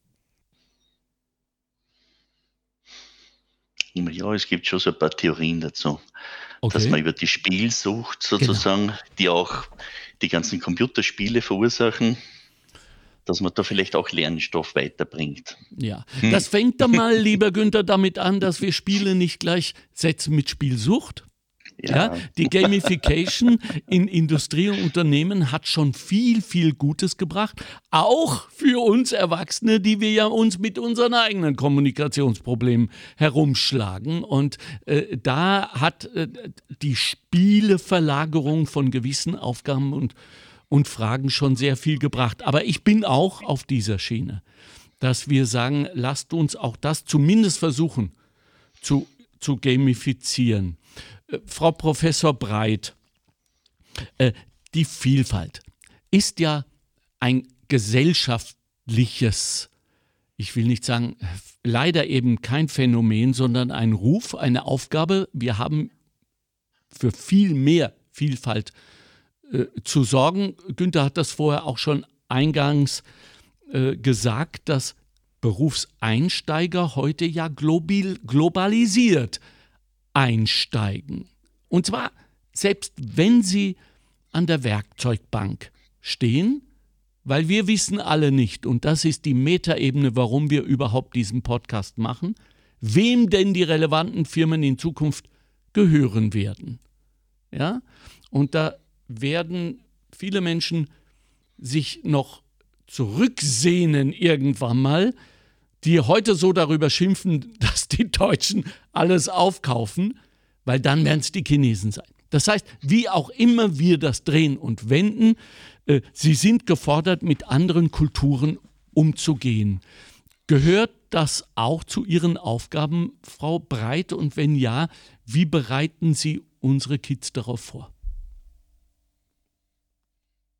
Ja, es gibt schon so ein paar Theorien dazu. Okay. Dass man über die Spielsucht sozusagen, genau. die auch die ganzen Computerspiele verursachen, dass man da vielleicht auch Lernstoff weiterbringt. Ja, hm. das fängt dann mal, lieber Günther, damit an, dass wir Spiele nicht gleich setzen mit Spielsucht, ja. ja. die Gamification in Industrie und Unternehmen hat schon viel, viel Gutes gebracht. Auch für uns Erwachsene, die wir ja uns mit unseren eigenen Kommunikationsproblemen herumschlagen. Und äh, da hat äh, die Spieleverlagerung von gewissen Aufgaben und, und Fragen schon sehr viel gebracht. Aber ich bin auch auf dieser Schiene, dass wir sagen, lasst uns auch das zumindest versuchen zu, zu gamifizieren. Frau Professor Breit, äh, die Vielfalt ist ja ein gesellschaftliches, ich will nicht sagen, leider eben kein Phänomen, sondern ein Ruf, eine Aufgabe. Wir haben für viel mehr Vielfalt äh, zu sorgen. Günther hat das vorher auch schon eingangs äh, gesagt, dass Berufseinsteiger heute ja globil, globalisiert einsteigen. Und zwar selbst wenn sie an der Werkzeugbank stehen, weil wir wissen alle nicht, und das ist die Metaebene, warum wir überhaupt diesen Podcast machen, wem denn die relevanten Firmen in Zukunft gehören werden. Ja? Und da werden viele Menschen sich noch zurücksehnen irgendwann mal, die heute so darüber schimpfen, dass die Deutschen alles aufkaufen, weil dann werden es die Chinesen sein. Das heißt, wie auch immer wir das drehen und wenden, äh, sie sind gefordert, mit anderen Kulturen umzugehen. Gehört das auch zu Ihren Aufgaben, Frau Breit? Und wenn ja, wie bereiten Sie unsere Kids darauf vor?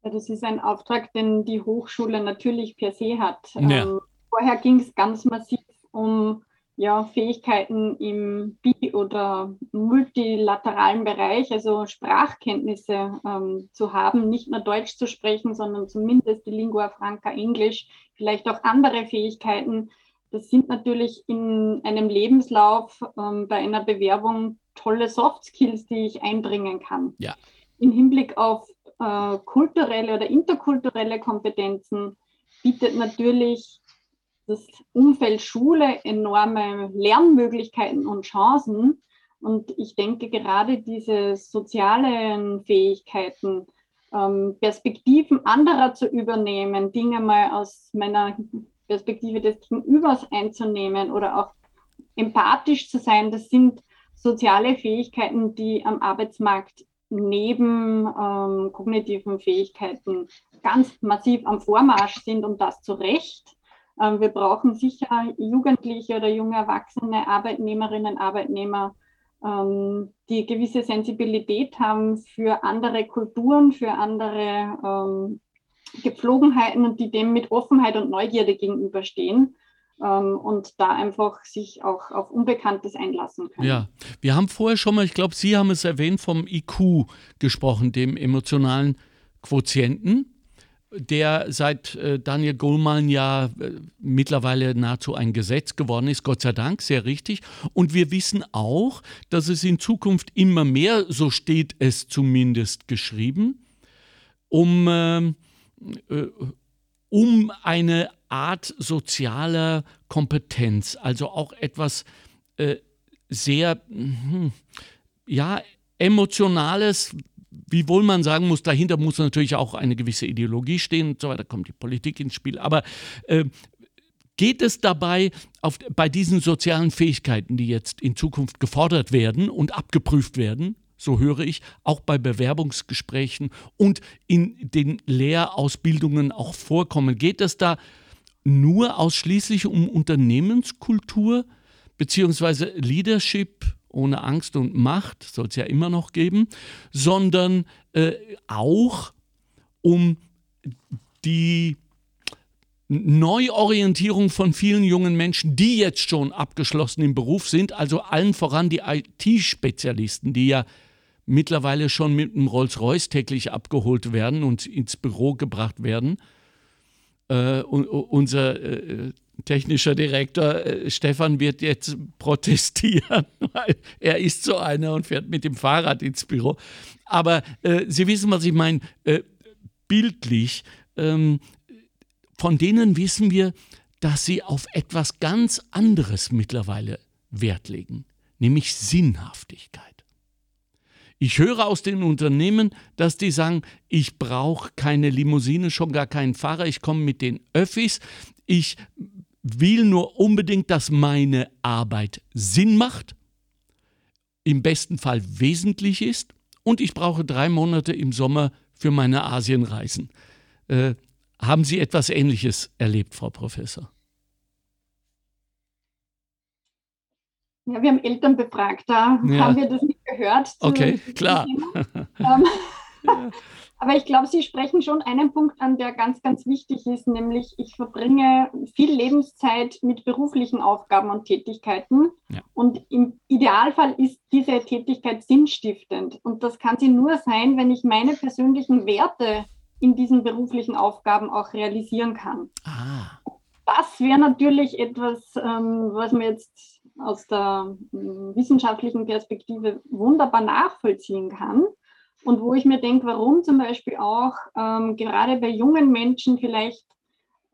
Das ist ein Auftrag, den die Hochschule natürlich per se hat. Ja. Ähm, vorher ging es ganz massiv um ja, Fähigkeiten im bi- oder multilateralen Bereich, also Sprachkenntnisse ähm, zu haben, nicht nur Deutsch zu sprechen, sondern zumindest die Lingua Franca Englisch, vielleicht auch andere Fähigkeiten. Das sind natürlich in einem Lebenslauf ähm, bei einer Bewerbung tolle Soft Skills, die ich einbringen kann. Ja. Im Hinblick auf äh, kulturelle oder interkulturelle Kompetenzen bietet natürlich das Umfeld Schule enorme Lernmöglichkeiten und Chancen. Und ich denke, gerade diese sozialen Fähigkeiten, ähm, Perspektiven anderer zu übernehmen, Dinge mal aus meiner Perspektive des Gegenübers einzunehmen oder auch empathisch zu sein, das sind soziale Fähigkeiten, die am Arbeitsmarkt neben ähm, kognitiven Fähigkeiten ganz massiv am Vormarsch sind und das zu Recht. Ähm, wir brauchen sicher Jugendliche oder junge Erwachsene, Arbeitnehmerinnen, Arbeitnehmer, ähm, die gewisse Sensibilität haben für andere Kulturen, für andere ähm, Gepflogenheiten und die dem mit Offenheit und Neugierde gegenüberstehen und da einfach sich auch auf Unbekanntes einlassen können. Ja, wir haben vorher schon mal, ich glaube, Sie haben es erwähnt, vom IQ gesprochen, dem emotionalen Quotienten der seit äh, Daniel Goleman ja äh, mittlerweile nahezu ein Gesetz geworden ist, Gott sei Dank, sehr richtig. Und wir wissen auch, dass es in Zukunft immer mehr, so steht es zumindest geschrieben, um, ähm, äh, um eine Art sozialer Kompetenz, also auch etwas äh, sehr, hm, ja, emotionales, wiewohl man sagen muss, dahinter muss natürlich auch eine gewisse Ideologie stehen und so weiter, kommt die Politik ins Spiel. Aber äh, geht es dabei auf, bei diesen sozialen Fähigkeiten, die jetzt in Zukunft gefordert werden und abgeprüft werden, so höre ich, auch bei Bewerbungsgesprächen und in den Lehrausbildungen auch vorkommen, geht es da nur ausschließlich um Unternehmenskultur beziehungsweise Leadership ohne Angst und Macht, soll es ja immer noch geben, sondern äh, auch um die Neuorientierung von vielen jungen Menschen, die jetzt schon abgeschlossen im Beruf sind, also allen voran die IT-Spezialisten, die ja mittlerweile schon mit einem Rolls-Royce täglich abgeholt werden und ins Büro gebracht werden. Äh, unser äh, technischer Direktor äh, Stefan wird jetzt protestieren, weil er ist so einer und fährt mit dem Fahrrad ins Büro. Aber äh, Sie wissen, was ich meine, äh, bildlich, ähm, von denen wissen wir, dass sie auf etwas ganz anderes mittlerweile Wert legen, nämlich Sinnhaftigkeit. Ich höre aus den Unternehmen, dass die sagen, ich brauche keine Limousine, schon gar keinen Fahrer, ich komme mit den Öffis, ich will nur unbedingt, dass meine Arbeit Sinn macht, im besten Fall wesentlich ist und ich brauche drei Monate im Sommer für meine Asienreisen. Äh, haben Sie etwas Ähnliches erlebt, Frau Professor? Ja, wir haben Eltern befragt, da ja. haben wir das nicht gehört. Okay, klar. Ähm, Aber ich glaube, Sie sprechen schon einen Punkt an, der ganz, ganz wichtig ist, nämlich ich verbringe viel Lebenszeit mit beruflichen Aufgaben und Tätigkeiten. Ja. Und im Idealfall ist diese Tätigkeit sinnstiftend. Und das kann sie nur sein, wenn ich meine persönlichen Werte in diesen beruflichen Aufgaben auch realisieren kann. Ah. Das wäre natürlich etwas, ähm, was man jetzt aus der äh, wissenschaftlichen Perspektive wunderbar nachvollziehen kann. Und wo ich mir denke, warum zum Beispiel auch ähm, gerade bei jungen Menschen vielleicht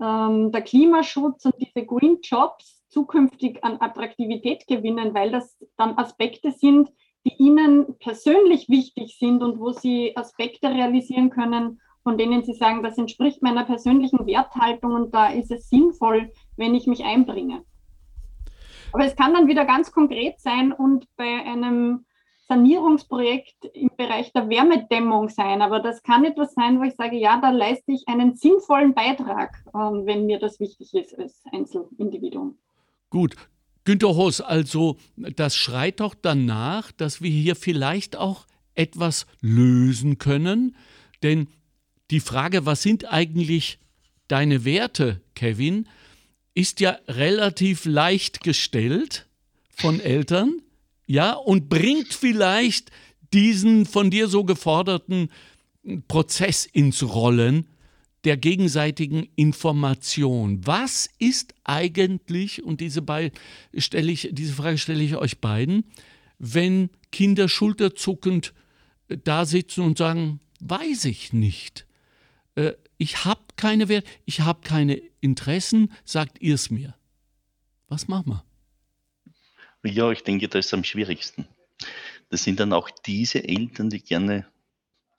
ähm, der Klimaschutz und diese Green Jobs zukünftig an Attraktivität gewinnen, weil das dann Aspekte sind, die ihnen persönlich wichtig sind und wo sie Aspekte realisieren können, von denen sie sagen, das entspricht meiner persönlichen Werthaltung und da ist es sinnvoll, wenn ich mich einbringe. Aber es kann dann wieder ganz konkret sein und bei einem Sanierungsprojekt im Bereich der Wärmedämmung sein. Aber das kann etwas sein, wo ich sage, ja, da leiste ich einen sinnvollen Beitrag, ähm, wenn mir das wichtig ist als Einzelindividuum. Gut. Günter Hoss, also das schreit doch danach, dass wir hier vielleicht auch etwas lösen können. Denn die Frage, was sind eigentlich deine Werte, Kevin, ist ja relativ leicht gestellt von Eltern ja, und bringt vielleicht diesen von dir so geforderten Prozess ins Rollen der gegenseitigen Information. Was ist eigentlich, und diese, stelle ich, diese Frage stelle ich euch beiden, wenn Kinder schulterzuckend äh, da sitzen und sagen, weiß ich nicht, äh, ich habe keine Wert, ich habe keine Interessen, sagt ihr es mir. Was machen wir? Ja, ich denke, das ist am schwierigsten. Das sind dann auch diese Eltern, die gerne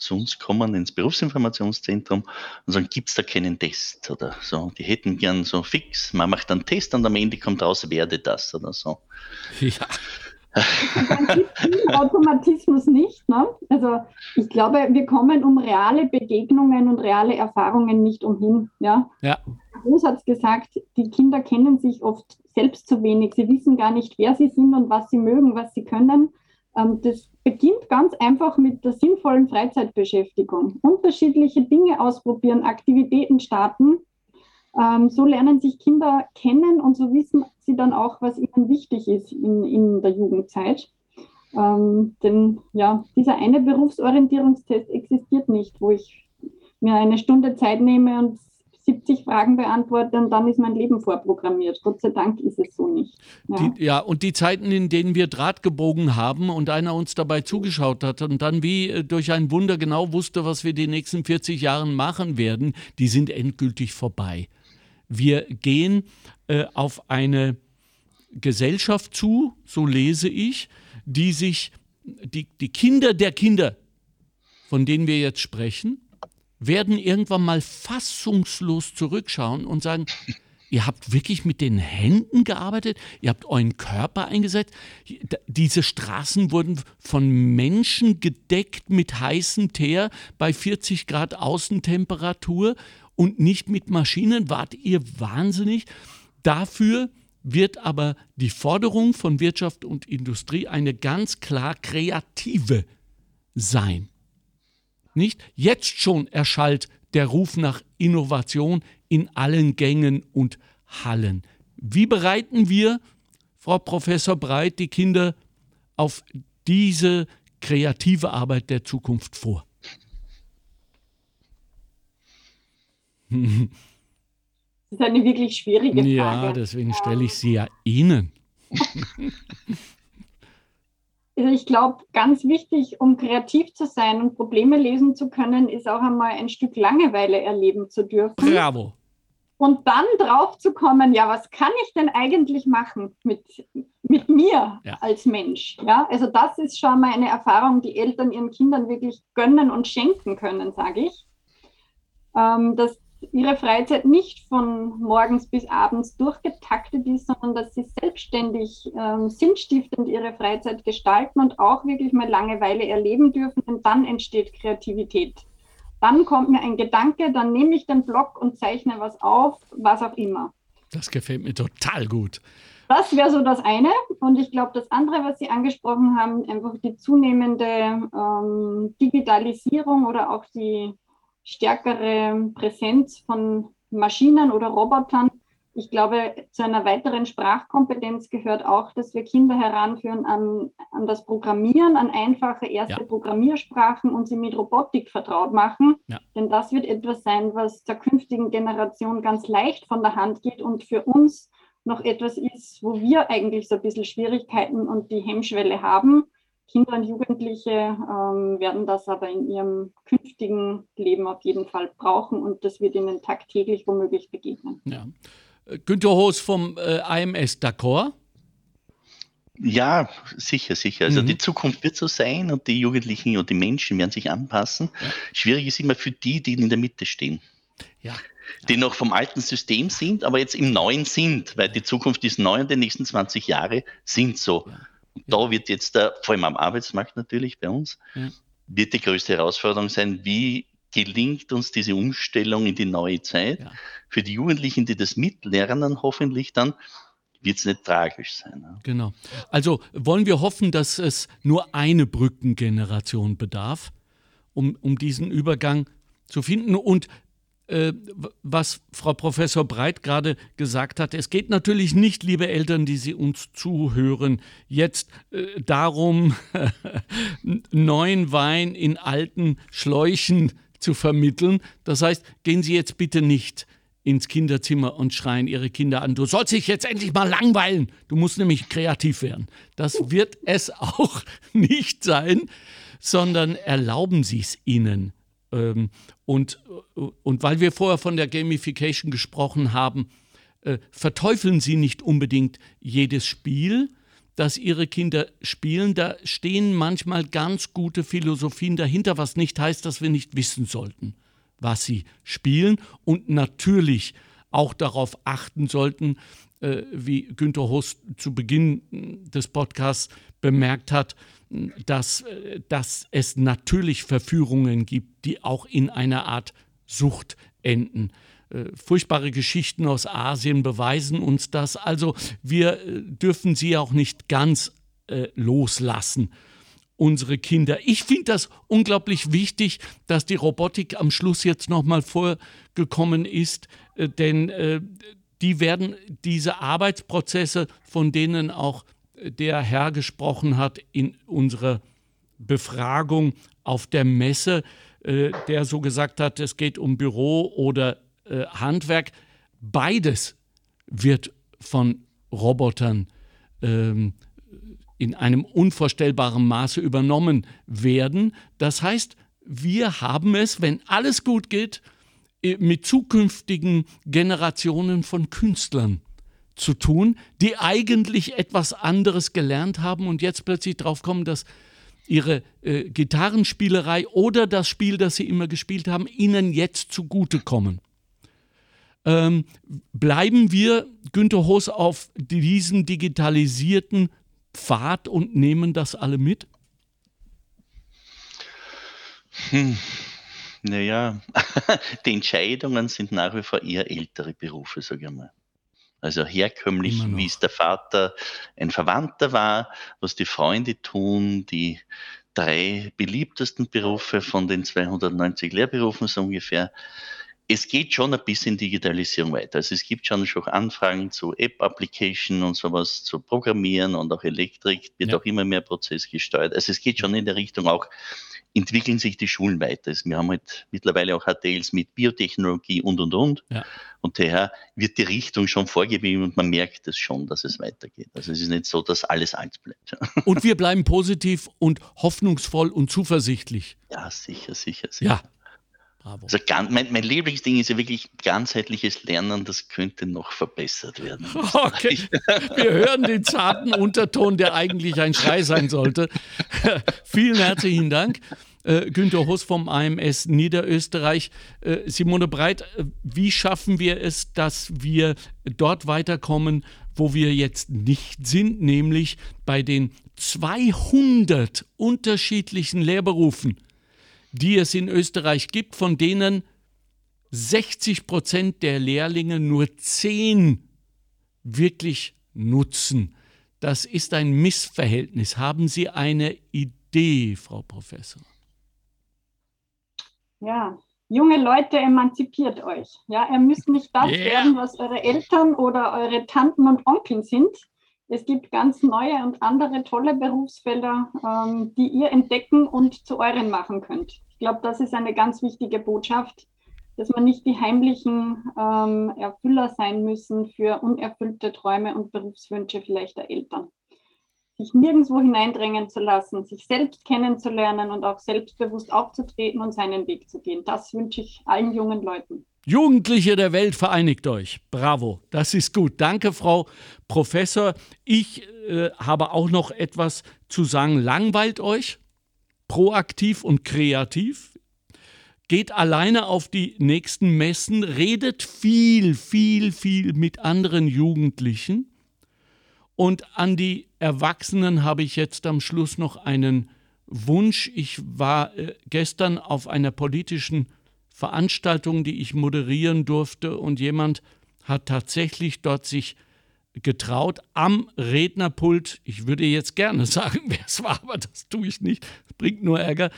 zu uns kommen ins Berufsinformationszentrum und sagen, gibt es da keinen Test oder so. Die hätten gern so fix, man macht einen Test und am Ende kommt raus, werde das oder so. Ja. Automatismus nicht. Ne? Also ich glaube, wir kommen um reale Begegnungen und reale Erfahrungen nicht umhin. Ja. ja. Groß hat gesagt, die Kinder kennen sich oft selbst zu wenig. Sie wissen gar nicht, wer sie sind und was sie mögen, was sie können. Ähm, das beginnt ganz einfach mit der sinnvollen Freizeitbeschäftigung. Unterschiedliche Dinge ausprobieren, Aktivitäten starten. Ähm, so lernen sich Kinder kennen und so wissen sie dann auch, was ihnen wichtig ist in, in der Jugendzeit. Ähm, denn ja, dieser eine Berufsorientierungstest existiert nicht, wo ich mir eine Stunde Zeit nehme und 70 Fragen beantworte und dann ist mein Leben vorprogrammiert. Gott sei Dank ist es so nicht. Ja. Die, ja, und die Zeiten, in denen wir Draht gebogen haben und einer uns dabei zugeschaut hat und dann wie äh, durch ein Wunder genau wusste, was wir die nächsten 40 Jahre machen werden, die sind endgültig vorbei. Wir gehen äh, auf eine Gesellschaft zu, so lese ich, die sich, die, die Kinder der Kinder, von denen wir jetzt sprechen, werden irgendwann mal fassungslos zurückschauen und sagen, ihr habt wirklich mit den Händen gearbeitet, ihr habt euren Körper eingesetzt. Diese Straßen wurden von Menschen gedeckt mit heißem Teer bei 40 Grad Außentemperatur und nicht mit Maschinen. Wart ihr wahnsinnig? Dafür wird aber die Forderung von Wirtschaft und Industrie eine ganz klar kreative sein. Nicht? Jetzt schon erschallt der Ruf nach Innovation in allen Gängen und Hallen. Wie bereiten wir, Frau Professor Breit, die Kinder auf diese kreative Arbeit der Zukunft vor? Das ist eine wirklich schwierige Frage. Ja, deswegen stelle ich sie ja Ihnen. Also ich glaube, ganz wichtig, um kreativ zu sein und Probleme lösen zu können, ist auch einmal ein Stück Langeweile erleben zu dürfen. Bravo. Und dann drauf zu kommen, ja, was kann ich denn eigentlich machen mit, mit mir ja. als Mensch? Ja, also das ist schon mal eine Erfahrung, die Eltern ihren Kindern wirklich gönnen und schenken können, sage ich. Ähm, dass ihre Freizeit nicht von morgens bis abends durchgetaktet ist, sondern dass sie selbstständig ähm, sinnstiftend ihre Freizeit gestalten und auch wirklich mal Langeweile erleben dürfen, denn dann entsteht Kreativität. Dann kommt mir ein Gedanke, dann nehme ich den Block und zeichne was auf, was auch immer. Das gefällt mir total gut. das wäre so das eine. Und ich glaube, das andere, was Sie angesprochen haben, einfach die zunehmende ähm, Digitalisierung oder auch die stärkere Präsenz von Maschinen oder Robotern. Ich glaube, zu einer weiteren Sprachkompetenz gehört auch, dass wir Kinder heranführen an, an das Programmieren, an einfache erste ja. Programmiersprachen und sie mit Robotik vertraut machen. Ja. Denn das wird etwas sein, was der künftigen Generation ganz leicht von der Hand geht und für uns noch etwas ist, wo wir eigentlich so ein bisschen Schwierigkeiten und die Hemmschwelle haben. Kinder und Jugendliche ähm, werden das aber in ihrem künftigen Leben auf jeden Fall brauchen und das wird ihnen tagtäglich womöglich begegnen. Ja. Günter Hoos vom äh, IMS, d'accord? Ja, sicher, sicher. Also mhm. die Zukunft wird so sein und die Jugendlichen und die Menschen werden sich anpassen. Ja. Schwierig ist immer für die, die in der Mitte stehen. Ja die noch vom alten System sind, aber jetzt im neuen sind, weil die Zukunft ist neu und die nächsten 20 Jahre sind so. Und da wird jetzt, der, vor allem am Arbeitsmarkt natürlich bei uns, wird die größte Herausforderung sein, wie gelingt uns diese Umstellung in die neue Zeit. Ja. Für die Jugendlichen, die das mitlernen, hoffentlich dann, wird es nicht tragisch sein. Ne? Genau. Also wollen wir hoffen, dass es nur eine Brückengeneration bedarf, um, um diesen Übergang zu finden. Und was Frau Professor Breit gerade gesagt hat. Es geht natürlich nicht, liebe Eltern, die Sie uns zuhören, jetzt äh, darum, neuen Wein in alten Schläuchen zu vermitteln. Das heißt, gehen Sie jetzt bitte nicht ins Kinderzimmer und schreien Ihre Kinder an, du sollst dich jetzt endlich mal langweilen, du musst nämlich kreativ werden. Das wird es auch nicht sein, sondern erlauben Sie es ihnen ähm, und, und weil wir vorher von der Gamification gesprochen haben, äh, verteufeln Sie nicht unbedingt jedes Spiel, das Ihre Kinder spielen. Da stehen manchmal ganz gute Philosophien dahinter, was nicht heißt, dass wir nicht wissen sollten, was sie spielen und natürlich auch darauf achten sollten, äh, wie Günter Host zu Beginn des Podcasts bemerkt hat, dass, äh, dass es natürlich Verführungen gibt, die auch in einer Art Sucht enden. Äh, furchtbare Geschichten aus Asien beweisen uns das. Also wir äh, dürfen sie auch nicht ganz äh, loslassen, unsere Kinder. Ich finde das unglaublich wichtig, dass die Robotik am Schluss jetzt nochmal vorgekommen ist, äh, denn äh, die werden diese Arbeitsprozesse, von denen auch der Herr gesprochen hat in unserer Befragung auf der Messe, äh, der so gesagt hat, es geht um Büro oder äh, Handwerk. Beides wird von Robotern ähm, in einem unvorstellbaren Maße übernommen werden. Das heißt, wir haben es, wenn alles gut geht, äh, mit zukünftigen Generationen von Künstlern zu tun, die eigentlich etwas anderes gelernt haben und jetzt plötzlich drauf kommen, dass ihre äh, Gitarrenspielerei oder das Spiel, das sie immer gespielt haben, ihnen jetzt zugutekommen. Ähm, bleiben wir, Günter Hoß, auf diesen digitalisierten Pfad und nehmen das alle mit? Hm. Naja, die Entscheidungen sind nach wie vor eher ältere Berufe, sage ich mal. Also herkömmlich, wie es der Vater ein Verwandter war, was die Freunde tun, die drei beliebtesten Berufe von den 290 Lehrberufen so ungefähr. Es geht schon ein bisschen Digitalisierung weiter. Also es gibt schon schon Anfragen zu App-Application und sowas, zu Programmieren und auch Elektrik wird ja. auch immer mehr prozessgesteuert. Also es geht schon in der Richtung auch entwickeln sich die Schulen weiter. Wir haben halt mittlerweile auch HTLs mit Biotechnologie und, und, und. Ja. Und daher wird die Richtung schon vorgegeben und man merkt es schon, dass es weitergeht. Also es ist nicht so, dass alles alt bleibt. Und wir bleiben positiv und hoffnungsvoll und zuversichtlich. Ja, sicher, sicher, sicher. Ja. Bravo. Also ganz, mein, mein, Lieblingsding ist ja wirklich ganzheitliches Lernen, das könnte noch verbessert werden. Okay. Wir hören den zarten Unterton, der eigentlich ein Schrei sein sollte. Vielen herzlichen Dank. Äh, Günter Hoss vom AMS Niederösterreich. Äh, Simone Breit, äh, wie schaffen wir es, dass wir dort weiterkommen, wo wir jetzt nicht sind, nämlich bei den 200 unterschiedlichen Lehrberufen? Die es in Österreich gibt, von denen 60 Prozent der Lehrlinge nur zehn wirklich nutzen. Das ist ein Missverhältnis. Haben Sie eine Idee, Frau Professor? Ja, junge Leute, emanzipiert euch. Ja, ihr müsst nicht das yeah. werden, was eure Eltern oder eure Tanten und Onkeln sind. Es gibt ganz neue und andere tolle Berufsfelder, ähm, die ihr entdecken und zu euren machen könnt. Ich glaube, das ist eine ganz wichtige Botschaft, dass man nicht die heimlichen ähm, Erfüller sein müssen für unerfüllte Träume und Berufswünsche vielleicht der Eltern sich nirgendwo hineindrängen zu lassen, sich selbst kennenzulernen und auch selbstbewusst aufzutreten und seinen Weg zu gehen. Das wünsche ich allen jungen Leuten. Jugendliche der Welt, vereinigt euch. Bravo, das ist gut. Danke, Frau Professor. Ich äh, habe auch noch etwas zu sagen. Langweilt euch? Proaktiv und kreativ? Geht alleine auf die nächsten Messen, redet viel, viel, viel mit anderen Jugendlichen und an die Erwachsenen habe ich jetzt am Schluss noch einen Wunsch. Ich war äh, gestern auf einer politischen Veranstaltung, die ich moderieren durfte, und jemand hat tatsächlich dort sich getraut, am Rednerpult, ich würde jetzt gerne sagen, wer es war, aber das tue ich nicht, bringt nur Ärger,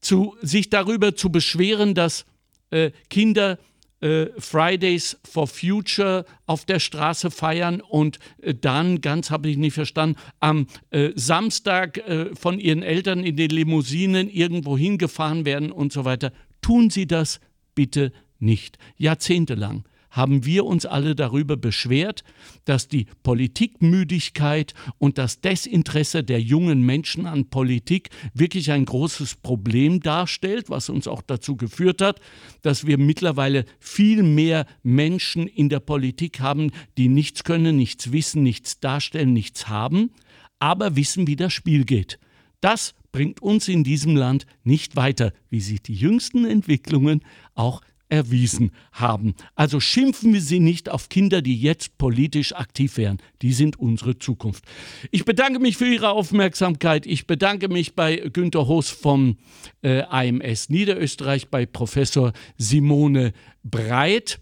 zu, sich darüber zu beschweren, dass äh, Kinder äh, Fridays for Future auf der Straße feiern und äh, dann, ganz habe ich nicht verstanden, am äh, Samstag äh, von ihren Eltern in den Limousinen irgendwo hingefahren werden und so weiter. Tun Sie das bitte nicht. Jahrzehntelang haben wir uns alle darüber beschwert, dass die Politikmüdigkeit und das Desinteresse der jungen Menschen an Politik wirklich ein großes Problem darstellt, was uns auch dazu geführt hat, dass wir mittlerweile viel mehr Menschen in der Politik haben, die nichts können, nichts wissen, nichts darstellen, nichts haben, aber wissen, wie das Spiel geht. Das bringt uns in diesem Land nicht weiter, wie sich die jüngsten Entwicklungen auch erwiesen haben. Also schimpfen wir sie nicht auf Kinder, die jetzt politisch aktiv wären. Die sind unsere Zukunft. Ich bedanke mich für Ihre Aufmerksamkeit. Ich bedanke mich bei Günter Hoos vom äh, AMS Niederösterreich, bei Professor Simone Breit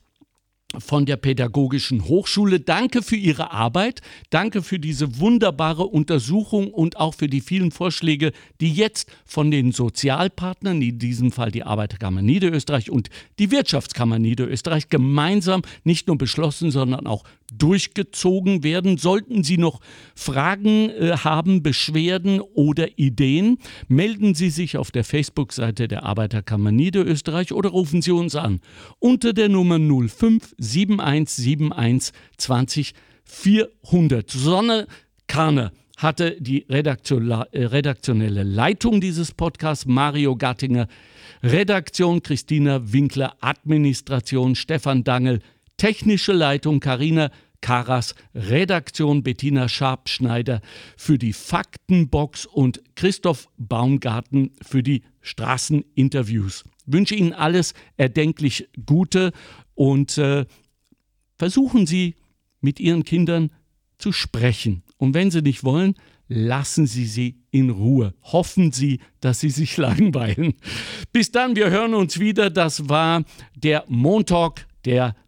von der Pädagogischen Hochschule. Danke für Ihre Arbeit. Danke für diese wunderbare Untersuchung und auch für die vielen Vorschläge, die jetzt von den Sozialpartnern, in diesem Fall die Arbeiterkammer Niederösterreich und die Wirtschaftskammer Niederösterreich, gemeinsam nicht nur beschlossen, sondern auch durchgezogen werden. Sollten Sie noch Fragen äh, haben, Beschwerden oder Ideen, melden Sie sich auf der Facebook-Seite der Arbeiterkammer Niederösterreich oder rufen Sie uns an unter der Nummer 05 7171 20 400. Susanne Karne hatte die äh, redaktionelle Leitung dieses Podcasts, Mario Gattinger, Redaktion Christina Winkler, Administration Stefan Dangel, technische Leitung Karina Karas, Redaktion Bettina Scharpschneider für die Faktenbox und Christoph Baumgarten für die Straßeninterviews. Wünsche Ihnen alles erdenklich Gute und äh, versuchen Sie mit Ihren Kindern zu sprechen. Und wenn Sie nicht wollen, lassen Sie sie in Ruhe. Hoffen Sie, dass Sie sich langweilen. Bis dann, wir hören uns wieder. Das war der Montalk, der